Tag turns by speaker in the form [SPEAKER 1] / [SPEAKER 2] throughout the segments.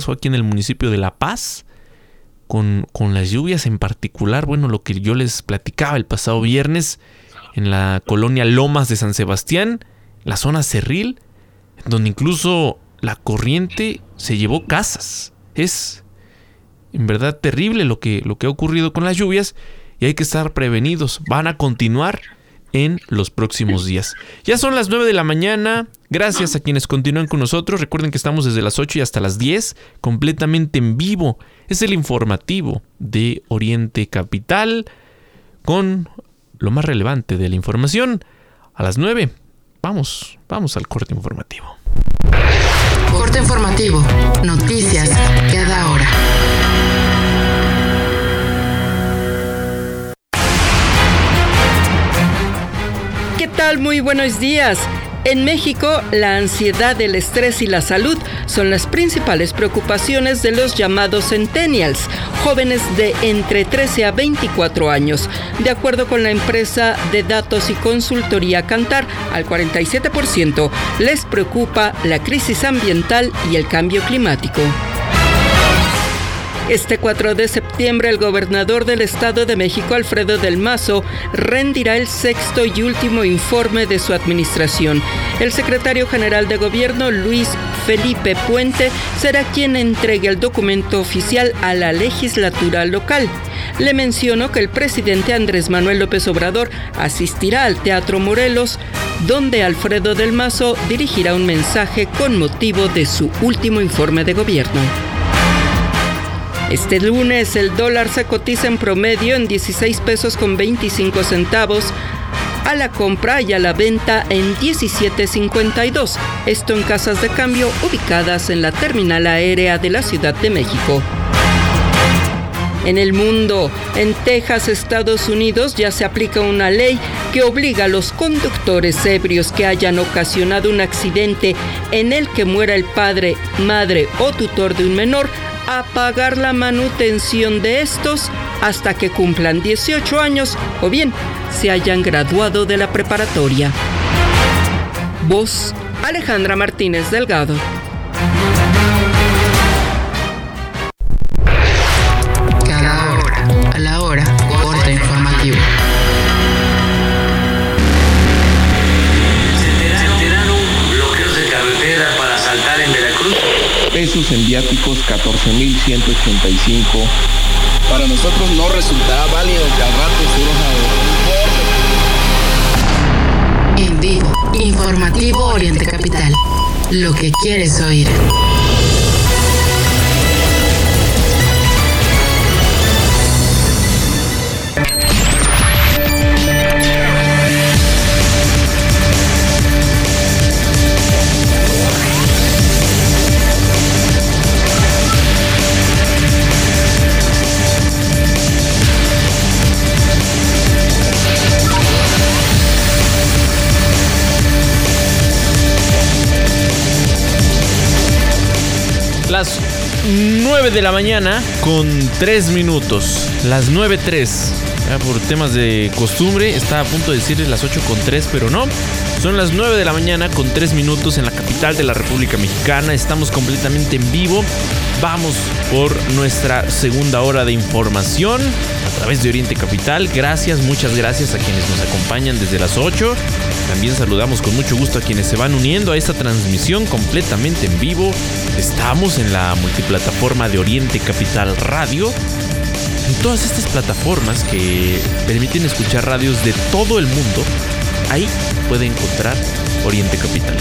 [SPEAKER 1] fue aquí en el municipio de La Paz, con, con las lluvias en particular, bueno, lo que yo les platicaba el pasado viernes en la colonia Lomas de San Sebastián, la zona Cerril, donde incluso la corriente se llevó casas. Es en verdad terrible lo que, lo que ha ocurrido con las lluvias y hay que estar prevenidos. Van a continuar en los próximos días. Ya son las 9 de la mañana. Gracias a quienes continúan con nosotros. Recuerden que estamos desde las 8 y hasta las 10, completamente en vivo. Es el informativo de Oriente Capital con lo más relevante de la información. A las 9, vamos, vamos al corte informativo.
[SPEAKER 2] Corte informativo. Noticias cada hora.
[SPEAKER 3] Muy buenos días. En México, la ansiedad, el estrés y la salud son las principales preocupaciones de los llamados centennials, jóvenes de entre 13 a 24 años. De acuerdo con la empresa de datos y consultoría Cantar, al 47% les preocupa la crisis ambiental y el cambio climático. Este 4 de septiembre, el gobernador del Estado de México, Alfredo del Mazo, rendirá el sexto y último informe de su administración. El secretario general de Gobierno, Luis Felipe Puente, será quien entregue el documento oficial a la legislatura local. Le menciono que el presidente Andrés Manuel López Obrador asistirá al Teatro Morelos, donde Alfredo del Mazo dirigirá un mensaje con motivo de su último informe de gobierno. Este lunes el dólar se cotiza en promedio en 16 pesos con 25 centavos a la compra y a la venta en 17.52. Esto en casas de cambio ubicadas en la terminal aérea de la Ciudad de México. En el mundo, en Texas, Estados Unidos, ya se aplica una ley que obliga a los conductores ebrios que hayan ocasionado un accidente en el que muera el padre, madre o tutor de un menor a pagar la manutención de estos hasta que cumplan 18 años o bien se hayan graduado de la preparatoria. Voz Alejandra Martínez Delgado.
[SPEAKER 4] Viáticos 14.185.
[SPEAKER 5] Para nosotros no resultará válido que al rato surja
[SPEAKER 2] En vivo, informativo Oriente Capital. Lo que quieres oír.
[SPEAKER 1] 9 de la mañana con 3 minutos. Las 9.3. Ya por temas de costumbre, está a punto de decirles las 8 con 3, pero no. Son las 9 de la mañana con 3 minutos en la capital de la República Mexicana. Estamos completamente en vivo. Vamos por nuestra segunda hora de información través de Oriente Capital. Gracias, muchas gracias a quienes nos acompañan desde las 8. También saludamos con mucho gusto a quienes se van uniendo a esta transmisión completamente en vivo. Estamos en la multiplataforma de Oriente Capital Radio. En todas estas plataformas que permiten escuchar radios de todo el mundo, ahí puede encontrar Oriente Capital.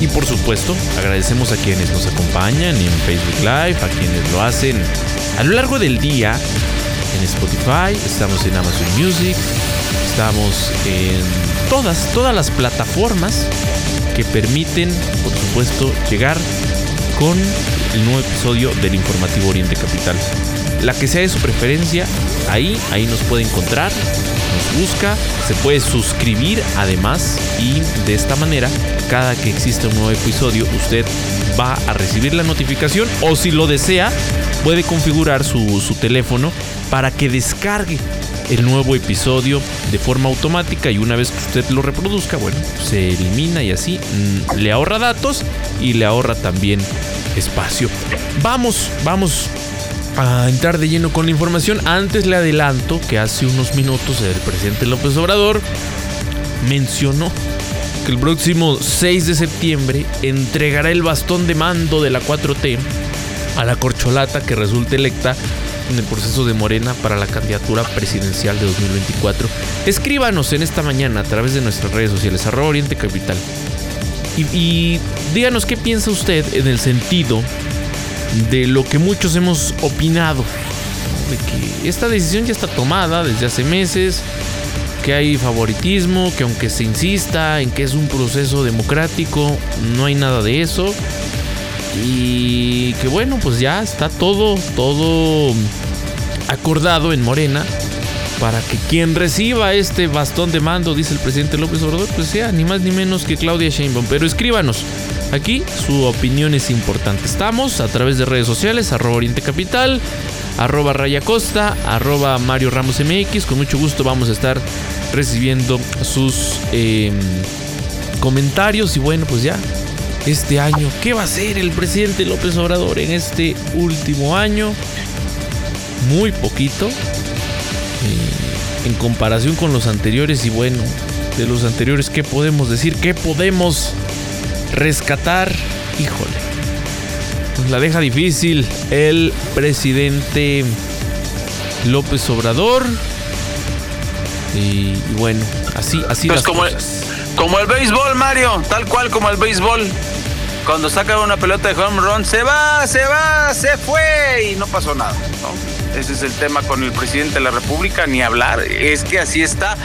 [SPEAKER 1] Y por supuesto, agradecemos a quienes nos acompañan en Facebook Live, a quienes lo hacen a lo largo del día en Spotify, estamos en Amazon Music, estamos en todas, todas las plataformas que permiten, por supuesto, llegar con el nuevo episodio del informativo Oriente Capital. La que sea de su preferencia, ahí, ahí nos puede encontrar, nos busca, se puede suscribir además y de esta manera, cada que exista un nuevo episodio, usted va a recibir la notificación o si lo desea, puede configurar su, su teléfono para que descargue el nuevo episodio de forma automática y una vez que usted lo reproduzca, bueno, se elimina y así mm, le ahorra datos y le ahorra también espacio. Vamos, vamos a entrar de lleno con la información. Antes le adelanto que hace unos minutos el presidente López Obrador mencionó que el próximo 6 de septiembre entregará el bastón de mando de la 4T a la corcholata que resulte electa en el proceso de Morena para la candidatura presidencial de 2024. Escríbanos en esta mañana a través de nuestras redes sociales, arroba Oriente Capital. Y, y díganos qué piensa usted en el sentido de lo que muchos hemos opinado. De que esta decisión ya está tomada desde hace meses, que hay favoritismo, que aunque se insista en que es un proceso democrático, no hay nada de eso. Y que bueno, pues ya está todo, todo acordado en Morena para que quien reciba este bastón de mando, dice el presidente López Obrador, pues sea ni más ni menos que Claudia Sheinbaum. Pero escríbanos, aquí su opinión es importante. Estamos a través de redes sociales, arroba Oriente Capital, arroba Raya Costa, arroba Mario Ramos MX. Con mucho gusto vamos a estar recibiendo sus eh, comentarios y bueno, pues ya este año. ¿Qué va a hacer el presidente López Obrador en este último año? Muy poquito. Eh, en comparación con los anteriores y bueno, de los anteriores, ¿qué podemos decir? ¿Qué podemos rescatar? Híjole. Pues la deja difícil el presidente López Obrador. Y, y bueno, así, así
[SPEAKER 6] Pues
[SPEAKER 1] las
[SPEAKER 6] como,
[SPEAKER 1] cosas.
[SPEAKER 6] como el béisbol, Mario, tal cual como el béisbol. Cuando saca una pelota de home run, se va, se va, se fue y no pasó nada. ¿no? Ese es el tema con el presidente de la República, ni hablar. Es que así está.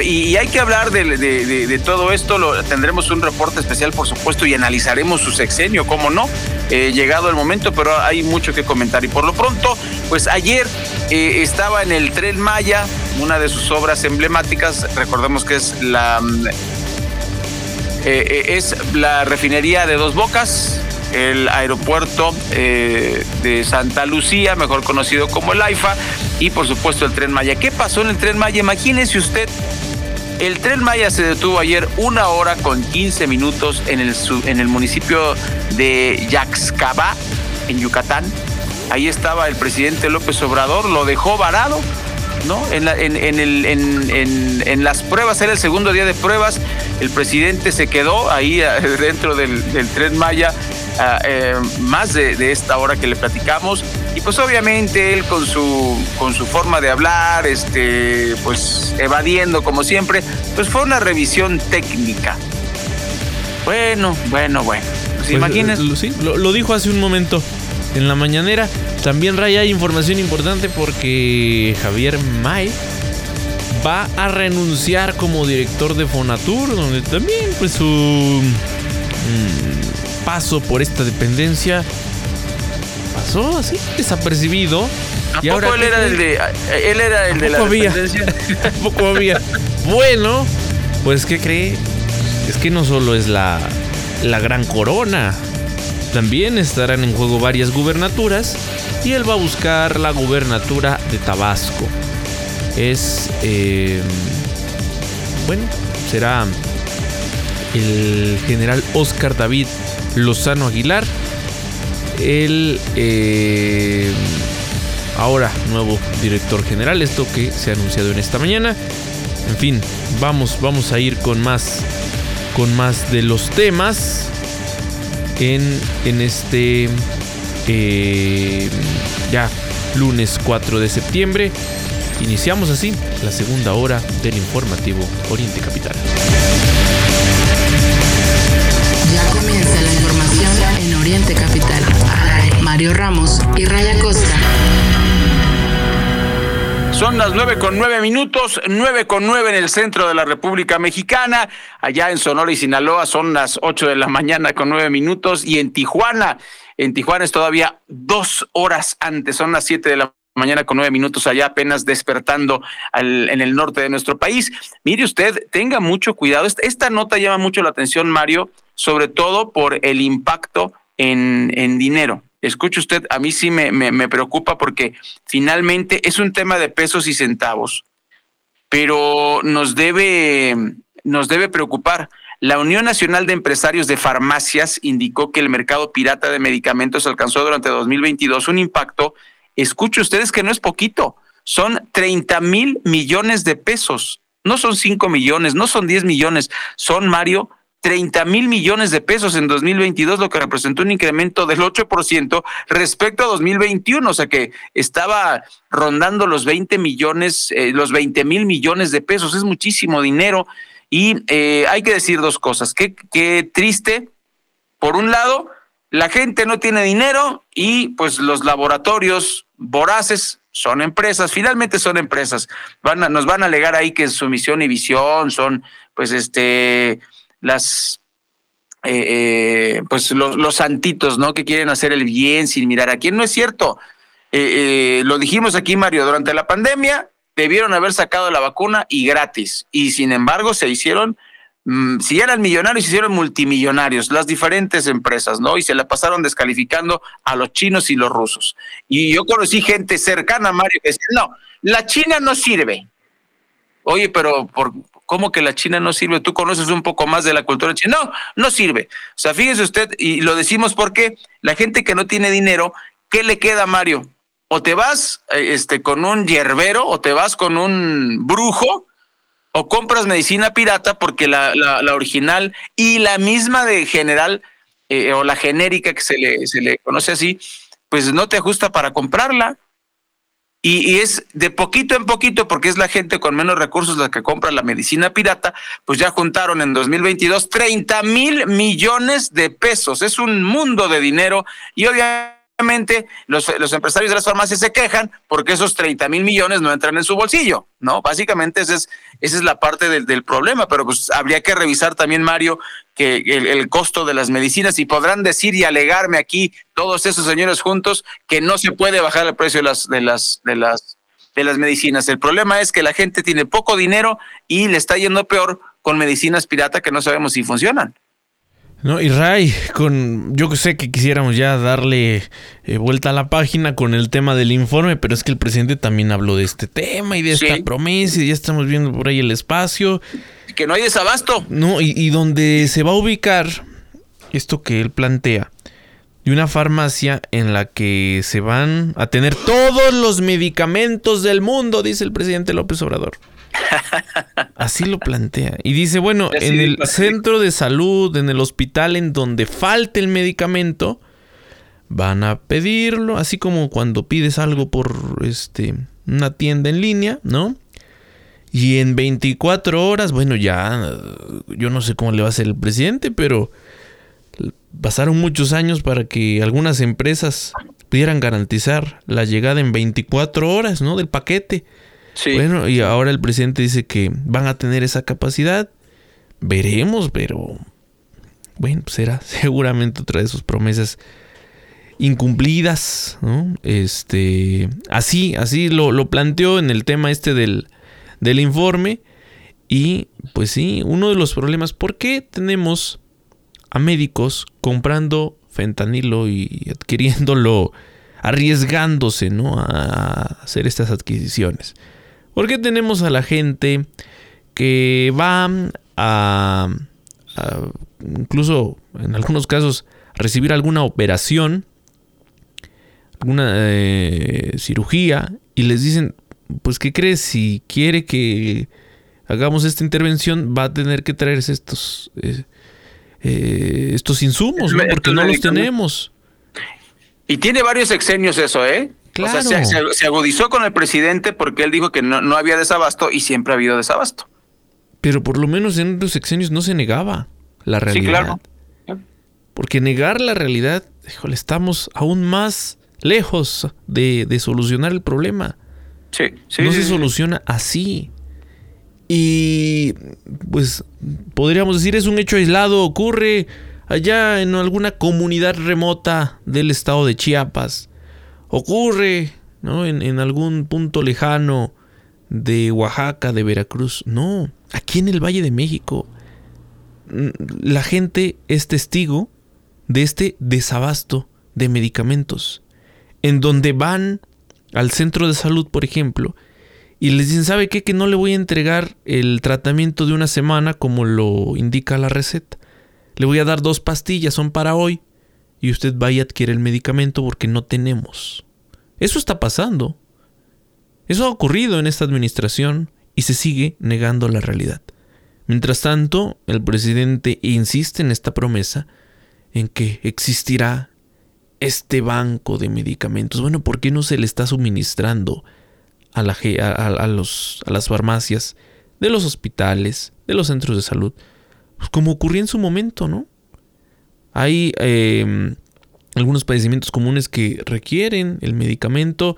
[SPEAKER 6] Y, hay que hablar de, todo esto. Tendremos un reporte especial, por supuesto, y analizaremos su sexenio, cómo no, eh, llegado el momento, pero hay mucho que comentar. Y por lo pronto, pues ayer eh, estaba en el Tren Maya, una de sus obras emblemáticas. Recordemos que es la. mm, eh, es la refinería de Dos Bocas, el aeropuerto de Santa Lucía, mejor conocido como el AIFA, y por supuesto el tren Maya. ¿Qué pasó en el tren Maya? Imagínese usted, el tren Maya se detuvo ayer una hora con 15 minutos en el, municipio de Yaxcabá, en Yucatán. Ahí estaba el presidente López Obrador, lo dejó varado. ¿no? En, las pruebas, era el segundo día de pruebas, el presidente se quedó ahí dentro del, tren Maya ah, eh, más de esta hora que le platicamos y pues obviamente él con su, con su forma de hablar, este, pues evadiendo como siempre, pues fue una revisión técnica. Bueno, bueno, bueno. Pues,
[SPEAKER 1] Pues, lo- sí, lo, lo dijo hace un momento en la mañanera. También Ray hay información importante porque Javier May va a renunciar como director de Fonatur, donde también pues su mm, paso por esta dependencia pasó así desapercibido.
[SPEAKER 6] ¿A
[SPEAKER 1] Y ahora,
[SPEAKER 6] poco él
[SPEAKER 1] ¿qué
[SPEAKER 6] era el de, él era el de la
[SPEAKER 1] había. Tampoco había. Bueno, pues ¿qué cree? Es que no solo es la, la gran corona, también estarán en juego varias gubernaturas y él va a buscar la gubernatura de Tabasco. Es, eh, bueno, será el general Oscar David Lozano Aguilar, el eh, ahora nuevo director general, esto que se ha anunciado en esta mañana. En fin, vamos, vamos a ir con más, con más de los temas en, en este eh, ya lunes 4 de septiembre. Iniciamos así la segunda hora del informativo Oriente Capital.
[SPEAKER 2] Ya comienza la información en Oriente Capital. Mario Ramos y Raya Costa.
[SPEAKER 6] Son las nueve con nueve minutos, nueve con nueve en el centro de la República Mexicana. Allá en Sonora y Sinaloa son las ocho de la mañana con nueve minutos. Y en Tijuana, en Tijuana es todavía dos horas antes, son las siete de la mañana con nueve minutos allá apenas despertando en el norte de nuestro país. Mire usted, tenga mucho cuidado. Esta, nota llama mucho la atención, Mario, sobre todo por el impacto en dinero. Escuche usted, a mí sí me, me, preocupa porque finalmente es un tema de pesos y centavos, pero nos debe, nos debe preocupar. La Unión Nacional de Empresarios de Farmacias indicó que el mercado pirata de medicamentos alcanzó durante 2022 un impacto, escuche ustedes que no es poquito, son 30 mil millones de pesos. No son 5 millones, no son 10 millones, son, Mario, 30 mil millones de pesos en 2022, lo que representó un incremento del 8% respecto a 2021, o sea que estaba rondando los 20 millones, eh, los 20 mil millones de pesos, es muchísimo dinero y eh, hay que decir dos cosas. Qué, qué triste. Por un lado, la gente no tiene dinero y pues los laboratorios voraces son empresas, finalmente son empresas. Van nos van a alegar ahí que su misión y visión son pues este las eh, eh, pues los, los, santitos, ¿no? Que quieren hacer el bien sin mirar a quién. No es cierto. lo dijimos aquí, Mario, durante la pandemia, debieron haber sacado la vacuna y gratis. Y sin embargo se hicieron, mm, si eran millonarios, se hicieron multimillonarios, las diferentes empresas, ¿no? Y se la pasaron descalificando a los chinos y los rusos. Y yo conocí gente cercana a Mario que decía, no, la China no sirve. Oye, pero por, ¿cómo que la China no sirve? Tú conoces un poco más de la cultura china. No, no sirve. O sea, fíjese usted, y lo decimos porque la gente que no tiene dinero, ¿qué le queda, Mario? o te vas eh, este, con un hierbero o te vas con un brujo o compras medicina pirata porque la, la, original y la misma de general eh, o la genérica que se le, se le conoce así, pues no te ajusta para comprarla. Y, y, es de poquito en poquito, porque es la gente con menos recursos la que compra la medicina pirata, pues ya juntaron en 2022 30 mil millones de pesos. Es un mundo de dinero y obviamente los, los, empresarios de las farmacias se quejan porque esos 30 mil millones no entran en su bolsillo, ¿no? Básicamente esa es, esa es la parte del, del problema, pero pues habría que revisar también, Mario, que el, el, costo de las medicinas y podrán decir y alegarme aquí todos esos señores juntos que no se puede bajar el precio de las, de las, de las, de las medicinas. El problema es que la gente tiene poco dinero y le está yendo peor con medicinas pirata que no sabemos si funcionan.
[SPEAKER 1] No, y Ray, con, yo sé que quisiéramos ya darle eh, vuelta a la página con el tema del informe, pero es que el presidente también habló de este tema y de esta promesa y ya estamos viendo por ahí el espacio.
[SPEAKER 6] Que no hay desabasto.
[SPEAKER 1] No, y, y donde se va a ubicar esto que él plantea, de una farmacia en la que se van a tener todos los medicamentos del mundo, dice el presidente López Obrador. Así lo plantea. Y dice, bueno, en el centro de salud, en el hospital en donde falte el medicamento, van a pedirlo, así como cuando pides algo por este una tienda en línea, ¿no? Y en 24 horas, bueno, ya yo no sé cómo le va a hacer el presidente, pero pasaron muchos años para que algunas empresas pudieran garantizar la llegada en 24 horas, ¿no? Del paquete. Bueno, y ahora el presidente dice que van a tener esa capacidad. Veremos, pero bueno, será seguramente otra de sus promesas incumplidas, ¿no? Este, así, así lo, lo planteó en el tema este del, del informe. Y pues sí, uno de los problemas, ¿por qué tenemos a médicos comprando fentanilo y adquiriéndolo, arriesgándose, ¿no? A hacer estas adquisiciones. ¿Por qué tenemos a la gente que va a, incluso en algunos casos, recibir alguna operación, alguna eh, cirugía, y les dicen, pues, ¿qué crees? Si quiere que hagamos esta intervención, va a tener que traerse estos, eh, eh, estos insumos, ¿no? porque no los tenemos.
[SPEAKER 6] Y tiene varios exenios eso, ¿eh? O sea, se, agudizó con el presidente porque él dijo que no, no, había desabasto y siempre ha habido desabasto.
[SPEAKER 1] Pero por lo menos en los sexenios no se negaba la realidad. Sí, claro. Porque negar la realidad, híjole, estamos aún más lejos de, de solucionar el problema.
[SPEAKER 6] Sí, sí.
[SPEAKER 1] No se soluciona así. Y pues podríamos decir es un hecho aislado, ocurre allá en alguna comunidad remota del estado de Chiapas ocurre ¿no? en, en algún punto lejano de Oaxaca, de Veracruz. No, aquí en el Valle de México mm, la gente es testigo de este desabasto de medicamentos, en donde van al centro de salud, por ejemplo, y les dicen, ¿sabe qué? Que no le voy a entregar el tratamiento de una semana como lo indica la receta. Le voy a dar dos pastillas, son para hoy. Y usted vaya a adquirir el medicamento porque no tenemos. Eso está pasando. Eso ha ocurrido en esta administración y se sigue negando la realidad. Mientras tanto, el presidente insiste en esta promesa en que existirá este banco de medicamentos. Bueno, ¿por qué no se le está suministrando a, la, a, los, a las farmacias de los hospitales, de los centros de salud? Pues como ocurrió en su momento, ¿no? Hay em, algunos padecimientos comunes que requieren el medicamento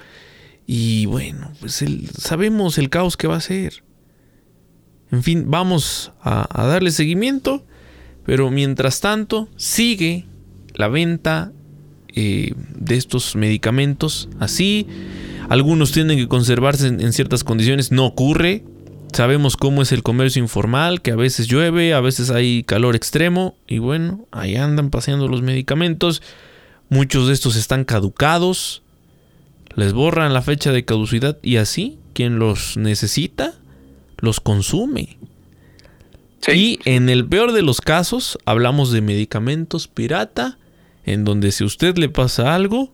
[SPEAKER 1] y bueno, pues sabemos el caos que va a ser. En fin, vamos a, darle seguimiento, pero mientras tanto sigue la venta eh, de estos medicamentos así. Algunos tienen que conservarse en, ciertas condiciones, no ocurre. Sabemos cómo es el comercio informal, que a veces llueve, a veces hay calor extremo y bueno, ahí andan paseando los medicamentos. Muchos de estos están caducados, les borran la fecha de caducidad y así quien los necesita los consume. Y en el peor de los casos hablamos de medicamentos pirata, en donde si a usted le pasa algo,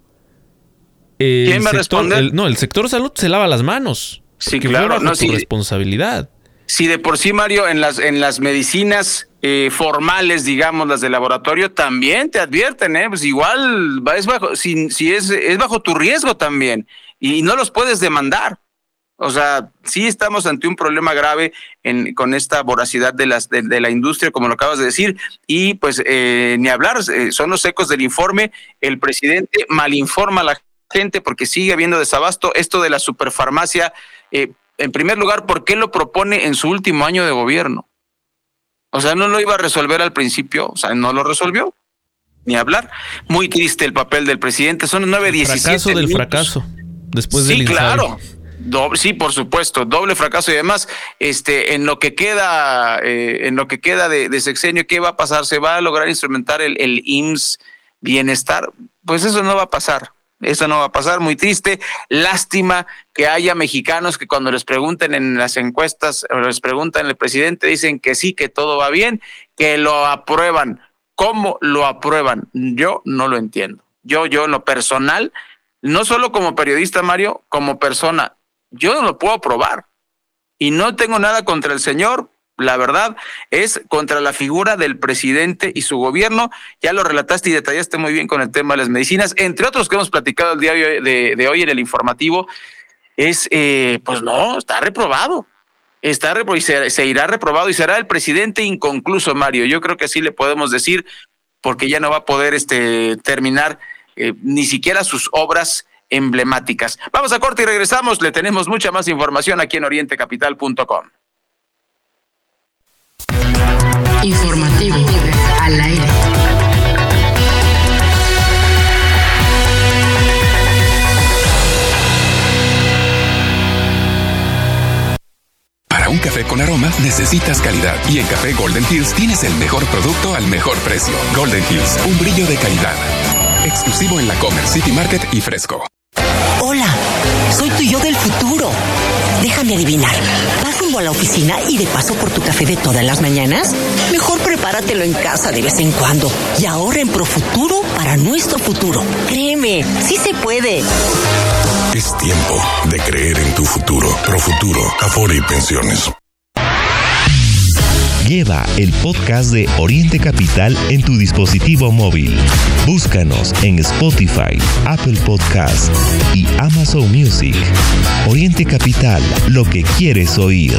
[SPEAKER 6] ¿quién va a responder?
[SPEAKER 1] no, el sector salud se lava las manos.
[SPEAKER 6] Sí, claro,
[SPEAKER 1] no, su responsabilidad.
[SPEAKER 6] Si de por sí, Mario, en las, en las medicinas eh, formales, digamos, las de laboratorio, también te advierten, ¿eh? Pues igual es bajo, si, si es, es bajo tu riesgo también, y no los puedes demandar. O sea, sí estamos ante un problema grave en, con esta voracidad de, las, de, la industria, como lo acabas de decir, y pues eh, ni hablar, eh, son los ecos del informe. El presidente malinforma a la gente porque sigue habiendo desabasto. Esto de la superfarmacia, eh, en primer lugar, ¿por qué lo propone en su último año de gobierno? O sea, no lo iba a resolver al principio, o sea, no lo resolvió. Ni hablar. Muy triste el papel del presidente. Son 9.17.
[SPEAKER 1] Fracaso del fracaso. Después
[SPEAKER 6] sí, claro sí, por supuesto, doble fracaso y además, este, en lo que queda, eh, en lo que queda de, sexenio, ¿qué va a pasar? ¿Se va a lograr instrumentar el, el IMSS bienestar? Pues eso no va a pasar. Eso no va a pasar, muy triste. Lástima que haya mexicanos que cuando les pregunten en las encuestas, les preguntan al presidente, dicen que sí, que todo va bien, que lo aprueban. ¿Cómo lo aprueban? Yo no lo entiendo. Yo, yo en lo personal, no solo como periodista, Mario, como persona, yo no lo puedo probar. Y no tengo nada contra el señor, la verdad, es contra la figura del presidente y su gobierno. Ya lo relataste y detallaste muy bien con el tema de las medicinas, entre otros que hemos platicado el día de, hoy en el informativo, es, eh, pues no, está reprobado. Está reprobado y se, irá reprobado y será el presidente inconcluso, Mario. Yo creo que sí le podemos decir, porque ya no va a poder este, terminar eh, ni siquiera sus obras emblemáticas. Vamos a corte y regresamos. Le tenemos mucha más información aquí en orientecapital.com.
[SPEAKER 2] Informativo al aire.
[SPEAKER 7] Para un café con aroma necesitas calidad y en Café Golden Hills tienes el mejor producto al mejor precio. Golden Hills, un brillo de calidad. Exclusivo en la Comer City Market y Fresco.
[SPEAKER 8] Hola, soy tu yo del futuro. Déjame adivinar. ¿Vas rumbo a la oficina y de paso por tu café de todas las mañanas? Mejor prepáratelo en casa de vez en cuando y ahorra en Profuturo para nuestro futuro. Créeme, sí se puede.
[SPEAKER 9] Es tiempo de creer en tu futuro. Profuturo, Afore y Pensiones.
[SPEAKER 10] Lleva el podcast de Oriente Capital en tu dispositivo móvil. Búscanos en Spotify, Apple Podcast y Amazon Music. Oriente Capital, lo que quieres oír.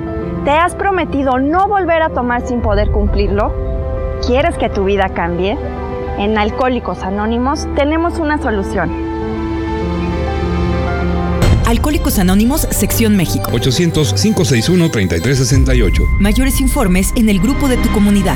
[SPEAKER 11] ¿Te has prometido no volver a tomar sin poder cumplirlo? ¿Quieres que tu vida cambie? En Alcohólicos Anónimos tenemos una solución
[SPEAKER 12] Alcohólicos Anónimos, Sección México.
[SPEAKER 13] 800-561-3368.
[SPEAKER 12] Mayores informes en el grupo de tu comunidad.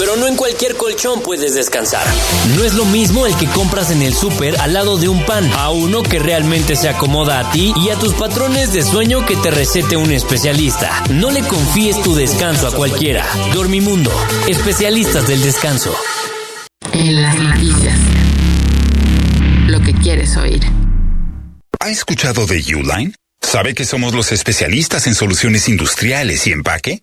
[SPEAKER 14] Pero no en cualquier colchón puedes descansar. No es lo mismo el que compras en el súper al lado de un pan, a uno que realmente se acomoda a ti y a tus patrones de sueño que te recete un especialista. No le confíes tu descanso a cualquiera. Dormimundo, especialistas del descanso.
[SPEAKER 2] En las noticias. Lo que quieres oír.
[SPEAKER 15] ¿Ha escuchado de Uline? ¿Sabe que somos los especialistas en soluciones industriales y empaque?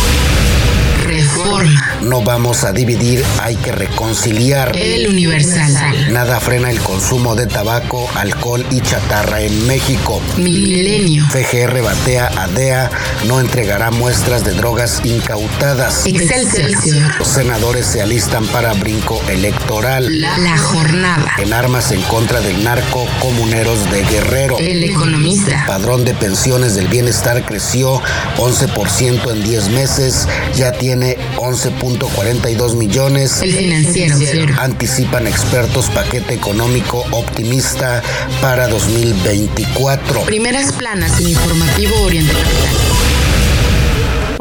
[SPEAKER 2] Reforma.
[SPEAKER 16] No vamos a dividir, hay que reconciliar.
[SPEAKER 2] El Universal.
[SPEAKER 16] Nada frena el consumo de tabaco, alcohol y chatarra en México.
[SPEAKER 2] Milenio.
[SPEAKER 16] FGR batea a DEA, no entregará muestras de drogas incautadas.
[SPEAKER 2] Excelsior.
[SPEAKER 16] Los senadores se alistan para brinco electoral.
[SPEAKER 2] La, la jornada.
[SPEAKER 16] En armas en contra del narco, comuneros de Guerrero.
[SPEAKER 2] El economista.
[SPEAKER 16] Padrón de pensiones del bienestar creció 11% en 10 meses, ya tiene 11.42 millones.
[SPEAKER 2] El financiero.
[SPEAKER 16] Anticipan expertos paquete económico optimista para 2024.
[SPEAKER 2] Primeras planas en Informativo Oriente Capital.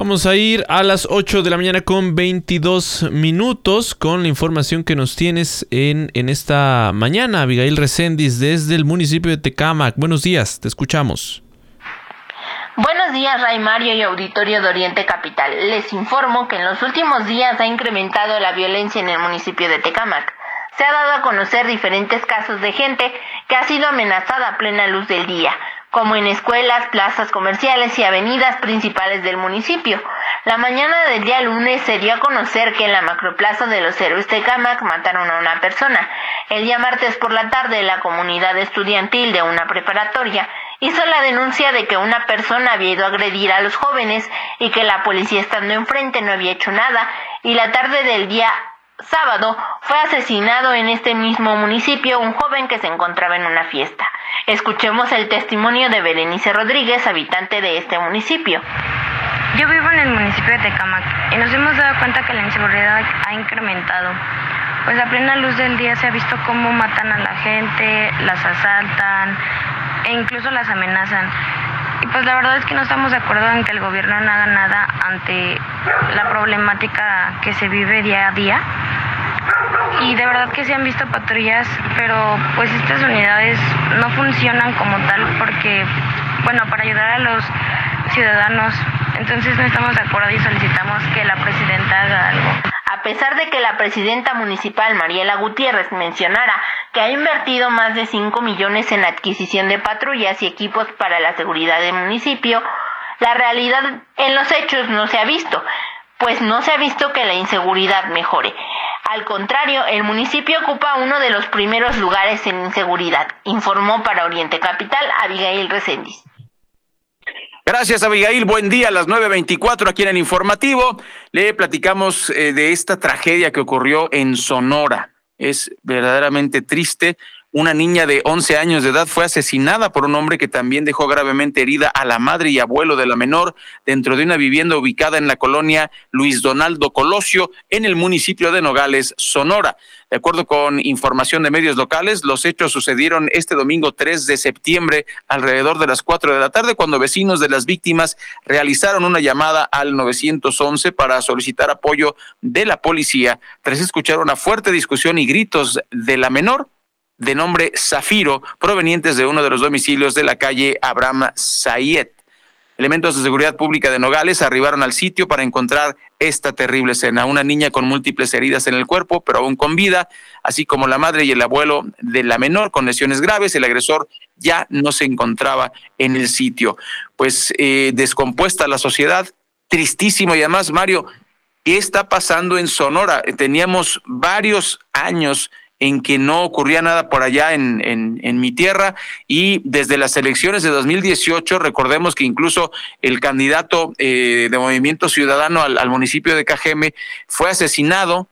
[SPEAKER 1] Vamos a ir a las 8 de la mañana con 22 minutos con la información que nos tienes en, en esta mañana. Abigail Recendis desde el municipio de Tecámac. Buenos días, te escuchamos.
[SPEAKER 17] Buenos días, Ray Mario y auditorio de Oriente Capital. Les informo que en los últimos días ha incrementado la violencia en el municipio de Tecámac. Se ha dado a conocer diferentes casos de gente que ha sido amenazada a plena luz del día, como en escuelas, plazas comerciales y avenidas principales del municipio. La mañana del día lunes se dio a conocer que en la macroplaza de los héroes Tecámac mataron a una persona. El día martes por la tarde, la comunidad estudiantil de una preparatoria hizo la denuncia de que una persona había ido a agredir a los jóvenes y que la policía estando enfrente no había hecho nada y la tarde del día sábado fue asesinado en este mismo municipio un joven que se encontraba en una fiesta. Escuchemos el testimonio de Berenice Rodríguez, habitante de este municipio.
[SPEAKER 18] Yo vivo en el municipio de Tecamac y nos hemos dado cuenta que la inseguridad ha incrementado. Pues a plena luz del día se ha visto cómo matan a la gente, las asaltan, e incluso las amenazan. Y pues la verdad es que no estamos de acuerdo en que el gobierno no haga nada ante la problemática que se vive día a día. Y de verdad que se han visto patrullas, pero pues estas unidades no funcionan como tal porque, bueno, para ayudar a los ciudadanos. Entonces no estamos de acuerdo y solicitamos que la presidenta haga algo.
[SPEAKER 17] A pesar de que la presidenta municipal Mariela Gutiérrez mencionara que ha invertido más de 5 millones en adquisición de patrullas y equipos para la seguridad del municipio, la realidad en los hechos no se ha visto, pues no se ha visto que la inseguridad mejore. Al contrario, el municipio ocupa uno de los primeros lugares en inseguridad, informó para Oriente Capital Abigail Recendis.
[SPEAKER 6] Gracias, Abigail. Buen día a las 9.24 aquí en el informativo. Le platicamos eh, de esta tragedia que ocurrió en Sonora. Es verdaderamente triste una niña de 11 años de edad fue asesinada por un hombre que también dejó gravemente herida a la madre y abuelo de la menor dentro de una vivienda ubicada en la colonia Luis Donaldo Colosio en el municipio de Nogales, Sonora. De acuerdo con información de medios locales, los hechos sucedieron este domingo 3 de septiembre alrededor de las 4 de la tarde cuando vecinos de las víctimas realizaron una llamada al 911 para solicitar apoyo de la policía tras escuchar una fuerte discusión y gritos de la menor de nombre Zafiro provenientes de uno de los domicilios de la calle Abraham Sayed. Elementos de seguridad pública de Nogales arribaron al sitio para encontrar esta terrible escena. Una niña con múltiples heridas en el cuerpo, pero aún con vida, así como la madre y el abuelo de la menor con lesiones graves. El agresor ya no se encontraba en el sitio. Pues eh, descompuesta la sociedad, tristísimo y además, Mario, ¿qué está pasando en Sonora? Teníamos varios años en que no ocurría nada por allá en, en, mi tierra y desde las elecciones de 2018, recordemos que incluso el candidato eh, de Movimiento Ciudadano al, municipio de Cajeme fue asesinado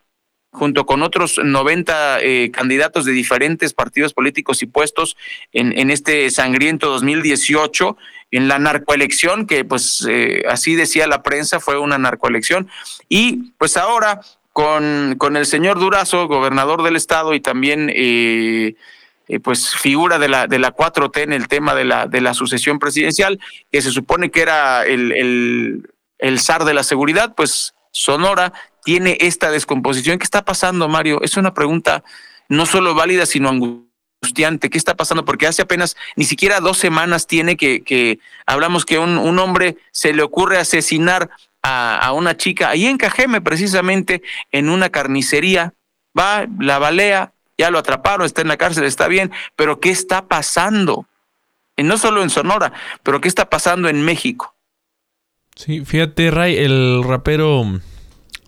[SPEAKER 6] junto con otros 90 eh, candidatos de diferentes partidos políticos y puestos en, en este sangriento 2018 en la narcoelección, que pues eh, así decía la prensa, fue una narcoelección. Y pues ahora con, con el señor Durazo, gobernador del estado y también eh, eh, pues figura de la, de la 4T en el tema de la, de la sucesión presidencial, que se supone que era el, el, zar de la seguridad, pues Sonora tiene esta descomposición. ¿Qué está pasando, Mario? Es una pregunta no solo válida, sino angustiante. ¿Qué está pasando? Porque hace apenas ni siquiera dos semanas tiene que, que hablamos que un, un hombre se le ocurre asesinar a, una chica ahí en Cajeme, precisamente en una carnicería. Va, la balea, ya lo atraparon, está en la cárcel, está bien, pero ¿qué está pasando? Y no solo en Sonora, pero ¿qué está pasando en México?
[SPEAKER 1] Sí, fíjate, Ray, el rapero,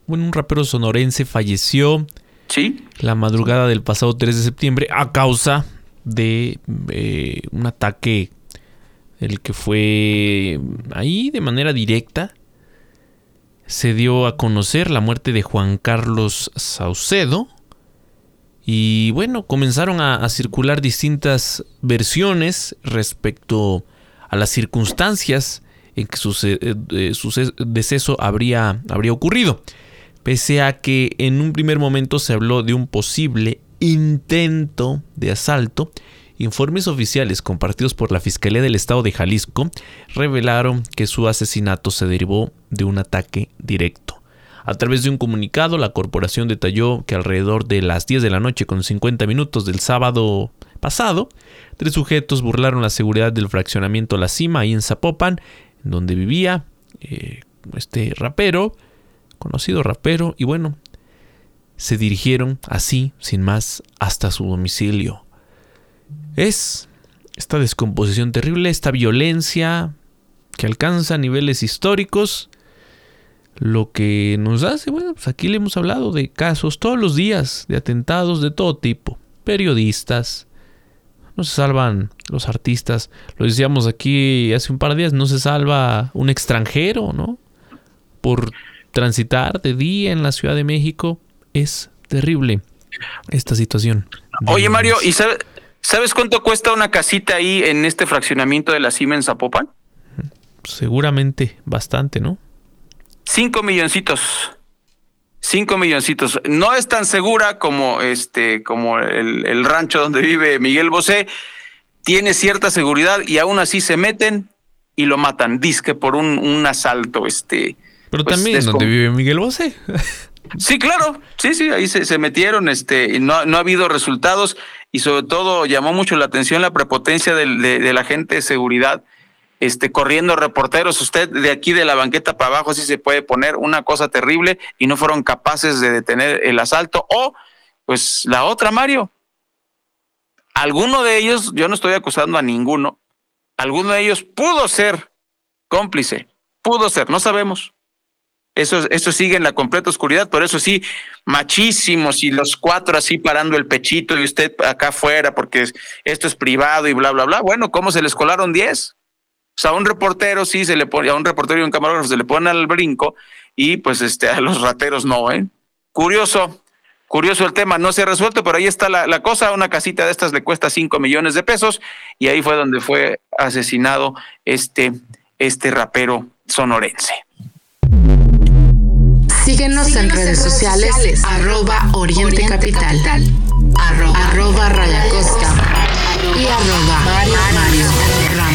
[SPEAKER 1] bueno, un rapero sonorense falleció.
[SPEAKER 6] Sí.
[SPEAKER 1] La madrugada del pasado 3 de septiembre a causa de eh, un ataque, el que fue ahí de manera directa se dio a conocer la muerte de Juan Carlos Saucedo. Y bueno, comenzaron a, circular distintas versiones respecto a las circunstancias en que su, eh, deceso habría, habría ocurrido. Pese a que en un primer momento se habló de un posible intento de asalto, Informes oficiales compartidos por la Fiscalía del Estado de Jalisco revelaron que su asesinato se derivó de un ataque directo. A través de un comunicado, la corporación detalló que alrededor de las 10 de la noche con 50 minutos del sábado pasado, tres sujetos burlaron la seguridad del fraccionamiento La Cima ahí en Zapopan, donde vivía eh, este rapero, conocido rapero, y bueno, se dirigieron así, sin más, hasta su domicilio es esta descomposición terrible, esta violencia que alcanza niveles históricos, lo que nos hace, bueno, pues aquí le hemos hablado de casos todos los días, de atentados de todo tipo, periodistas, no se salvan los artistas, lo decíamos aquí hace un par de días, no se salva un extranjero, ¿no? Por transitar de día en la Ciudad de México, es terrible esta situación.
[SPEAKER 6] Oye Mario, ¿y sabes? ¿Sabes cuánto cuesta una casita ahí en este fraccionamiento de la Cima en Zapopan?
[SPEAKER 1] Seguramente bastante, ¿no?
[SPEAKER 6] Cinco milloncitos. Cinco milloncitos. No es tan segura como este, como el, el rancho donde vive Miguel Bosé. Tiene cierta seguridad y aún así se meten y lo matan. Disque por un, un asalto. Este.
[SPEAKER 1] Pero pues, también donde vive Miguel Bosé.
[SPEAKER 6] sí, claro. Sí, sí, ahí se, se metieron. Este, y no, no ha habido resultados y sobre todo llamó mucho la atención la prepotencia de, de, la gente de seguridad, este, corriendo reporteros. Usted de aquí de la banqueta para abajo sí se puede poner una cosa terrible y no fueron capaces de detener el asalto. O, pues la otra, Mario. Alguno de ellos, yo no estoy acusando a ninguno, alguno de ellos pudo ser cómplice, pudo ser, no sabemos. Eso, eso sigue en la completa oscuridad, por eso sí, machísimos y los cuatro así parando el pechito y usted acá afuera porque esto es privado y bla, bla, bla. Bueno, ¿cómo se les colaron diez? O sea, a un reportero sí se le pone, a un reportero y un camarógrafo se le pone al brinco y pues este, a los rateros no, ¿eh? Curioso. curioso el tema, no se ha resuelto, pero ahí está la, la cosa. Una casita de estas le cuesta 5 millones de pesos y ahí fue donde fue asesinado este, este rapero sonorense.
[SPEAKER 2] Síguenos en redes sociales, arroba Oriente Capital, arroba, arroba Raya Costa. Y arroba Mario MX.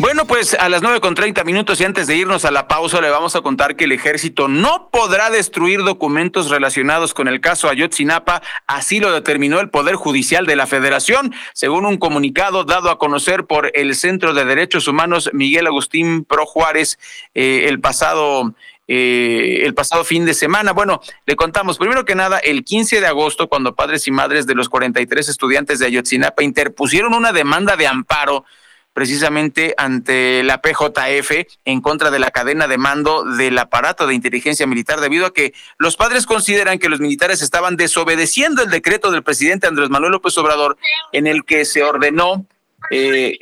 [SPEAKER 6] Bueno, pues a las nueve con treinta minutos y antes de irnos a la pausa le vamos a contar que el ejército no podrá destruir documentos relacionados con el caso Ayotzinapa, así lo determinó el Poder Judicial de la Federación, según un comunicado dado a conocer por el Centro de Derechos Humanos Miguel Agustín Pro Juárez eh, el pasado eh, el pasado fin de semana. Bueno, le contamos, primero que nada, el 15 de agosto, cuando padres y madres de los 43 estudiantes de Ayotzinapa interpusieron una demanda de amparo precisamente ante la PJF en contra de la cadena de mando del aparato de inteligencia militar debido a que los padres consideran que los militares estaban desobedeciendo el decreto del presidente Andrés Manuel López Obrador en el que se ordenó eh,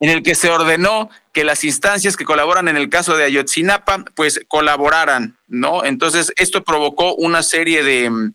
[SPEAKER 6] en el que se ordenó que las instancias que colaboran en el caso de Ayotzinapa pues colaboraran, ¿no? Entonces esto provocó una serie de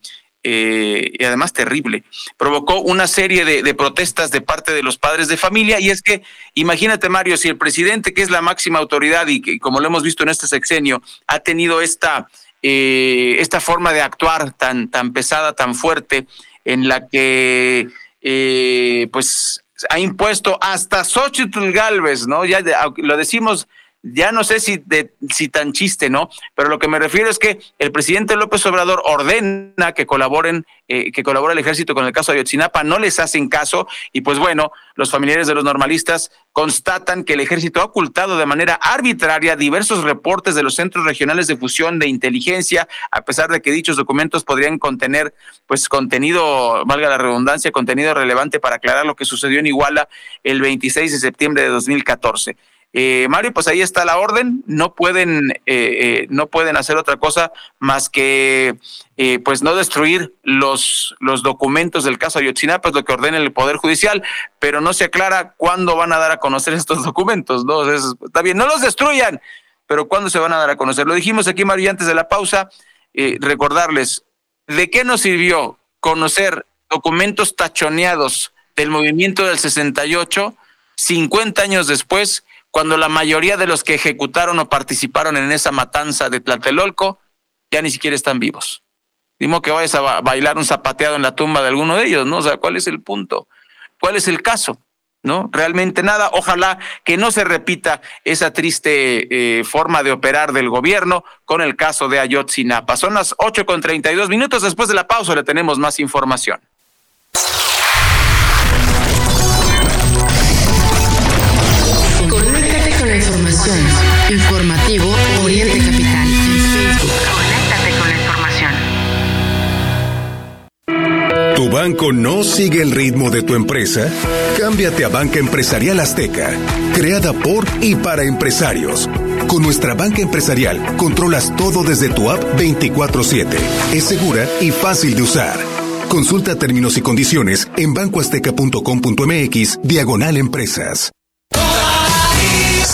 [SPEAKER 6] eh, y además terrible, provocó una serie de, protestas de parte de los padres de familia y es que imagínate Mario, si el presidente que es la máxima autoridad y como lo hemos visto en este sexenio ha tenido esta, eh, esta forma de actuar tan, tan pesada, tan fuerte, en la que eh, pues ha impuesto hasta Xochitl Galvez, ¿no? Ya lo decimos ya no sé si, de, si tan chiste, ¿no? Pero lo que me refiero es que el presidente López Obrador ordena que colaboren, eh, que colabore el ejército con el caso de Ayotzinapa, no les hacen caso y pues bueno, los familiares de los normalistas constatan que el ejército ha ocultado de manera arbitraria diversos reportes de los centros regionales de fusión de inteligencia, a pesar de que dichos documentos podrían contener, pues, contenido, valga la redundancia, contenido relevante para aclarar lo que sucedió en Iguala el 26 de septiembre de 2014. Eh, Mario, pues ahí está la orden, no pueden, eh, eh, no pueden hacer otra cosa más que pues no destruir los, los documentos del caso Ayotzinapa, es lo que ordena el Poder Judicial, pero no se aclara cuándo van a dar a conocer estos documentos, ¿no? está bien, no los destruyan, pero cuándo se van a dar a conocer. Lo dijimos aquí, Mario, antes de la pausa, recordarles, ¿de qué nos sirvió conocer documentos tachoneados del movimiento del 68, 50 años después? Cuando la mayoría de los que ejecutaron o participaron en esa matanza de Tlatelolco ya ni siquiera están vivos. Dimo que vayas a bailar un zapateado en la tumba de alguno de ellos, ¿no? O sea, ¿cuál es el punto? ¿Cuál es el caso? ¿No? Realmente nada. Ojalá que no se repita esa triste eh, forma de operar del gobierno con el caso de Ayotzinapa. Son las ocho con treinta y dos minutos. Después de la pausa le tenemos más información.
[SPEAKER 9] ¿Tu banco no sigue el ritmo de tu empresa? Cámbiate a Banca Empresarial Azteca, creada por y para empresarios. Con nuestra banca empresarial controlas todo desde tu app 24/7. Es segura y fácil de usar. Consulta términos y condiciones en bancoazteca.com.mx, diagonal empresas.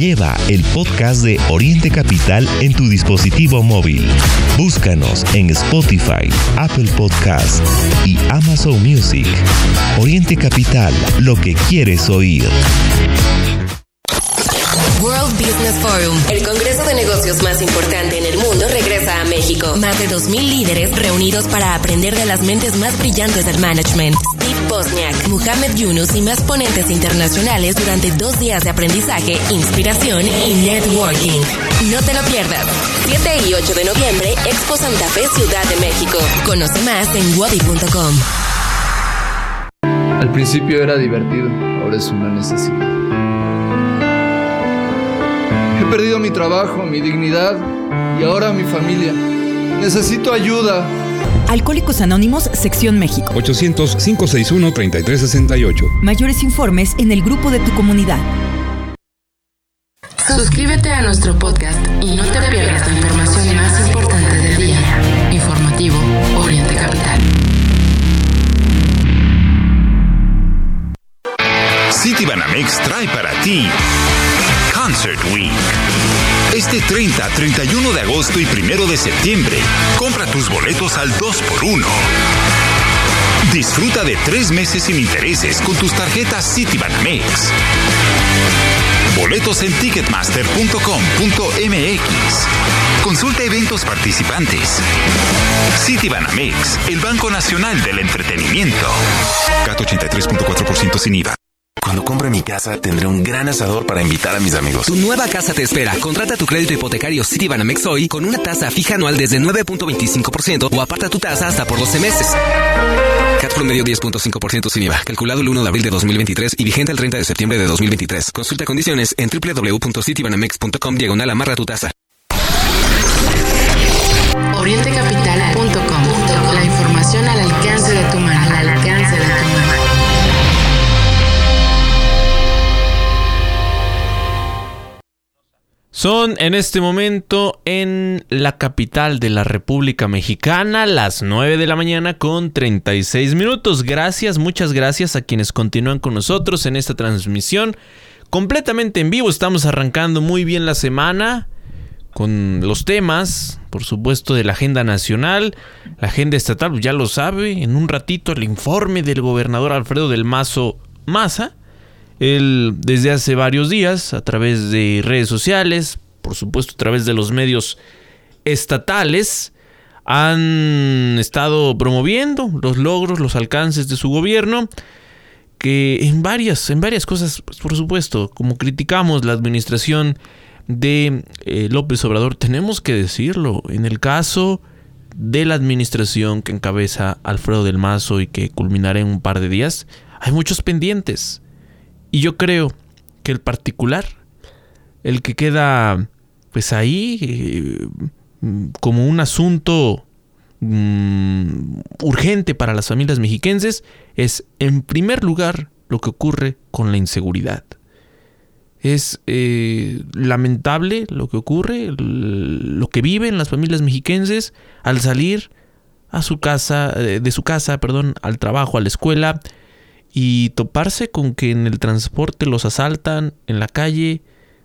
[SPEAKER 10] Lleva el podcast de Oriente Capital en tu dispositivo móvil. Búscanos en Spotify, Apple Podcast y Amazon Music. Oriente Capital, lo que quieres oír.
[SPEAKER 13] World Business Forum, el congreso de negocios más importante en el mundo, regresa a México. Más de 2.000 líderes reunidos para aprender de las mentes más brillantes del management. Steve Bosniak, Muhammad Yunus y más ponentes internacionales durante dos días de aprendizaje, inspiración y networking. No te lo pierdas. 7 y 8 de noviembre, Expo Santa Fe, Ciudad de México. Conoce más en wadi.com.
[SPEAKER 5] Al principio era divertido, ahora es una necesidad.
[SPEAKER 19] Perdido mi trabajo, mi dignidad y ahora mi familia. Necesito ayuda.
[SPEAKER 12] Alcohólicos Anónimos, Sección México.
[SPEAKER 20] 800-561-3368.
[SPEAKER 12] Mayores informes en el grupo de tu comunidad.
[SPEAKER 2] Suscríbete a nuestro podcast y no te pierdas la información más importante del día. Informativo Oriente Capital.
[SPEAKER 15] City Banamex trae para ti Concert Week. Este 30, 31 de agosto y 1 de septiembre, compra tus boletos al 2x1. Disfruta de tres meses sin intereses con tus tarjetas Citibanamex. Boletos en ticketmaster.com.mx. Consulta eventos participantes. Citibanamex, el Banco Nacional del Entretenimiento.
[SPEAKER 21] Cat 83.4% sin IVA. Cuando compre mi casa, tendré un gran asador para invitar a mis amigos.
[SPEAKER 22] Tu nueva casa te espera. Contrata tu crédito hipotecario Citibanamex hoy con una tasa fija anual desde 9.25% o aparta tu tasa hasta por 12 meses. CAT promedio 10.5% sin IVA. Calculado el 1 de abril de 2023 y vigente el 30 de septiembre de 2023. Consulta condiciones en www.citibanamex.com diagonal amarra tu tasa.
[SPEAKER 2] Orientecapital.com. La información al alcance de tu mano.
[SPEAKER 1] Son en este momento en la capital de la República Mexicana, las 9 de la mañana con 36 minutos. Gracias, muchas gracias a quienes continúan con nosotros en esta transmisión completamente en vivo. Estamos arrancando muy bien la semana con los temas, por supuesto, de la agenda nacional, la agenda estatal, ya lo sabe, en un ratito el informe del gobernador Alfredo del Mazo Maza él desde hace varios días, a través de redes sociales, por supuesto a través de los medios estatales, han estado promoviendo los logros, los alcances de su gobierno, que en varias, en varias cosas, pues, por supuesto, como criticamos la administración de eh, López Obrador, tenemos que decirlo, en el caso de la administración que encabeza Alfredo del Mazo y que culminará en un par de días, hay muchos pendientes. Y yo creo que el particular, el que queda pues ahí eh, como un asunto mm, urgente para las familias mexiquenses, es en primer lugar lo que ocurre con la inseguridad. Es eh, lamentable lo que ocurre, lo que viven las familias mexiquenses al salir a su casa, eh, de su casa, perdón, al trabajo, a la escuela, y toparse con que en el transporte los asaltan, en la calle,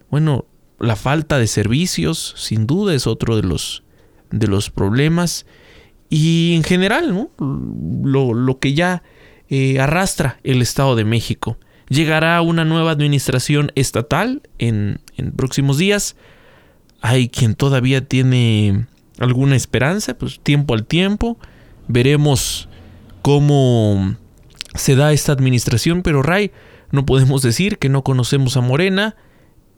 [SPEAKER 1] bueno, la falta de servicios sin duda es otro de los, de los problemas y en general ¿no? lo, lo, que ya eh, arrastra el Estado de México. Llegará una nueva administración estatal en, en próximos días. Hay quien todavía tiene alguna esperanza, pues tiempo al tiempo. Veremos cómo se da esta administración, pero Ray, no podemos decir que no conocemos a Morena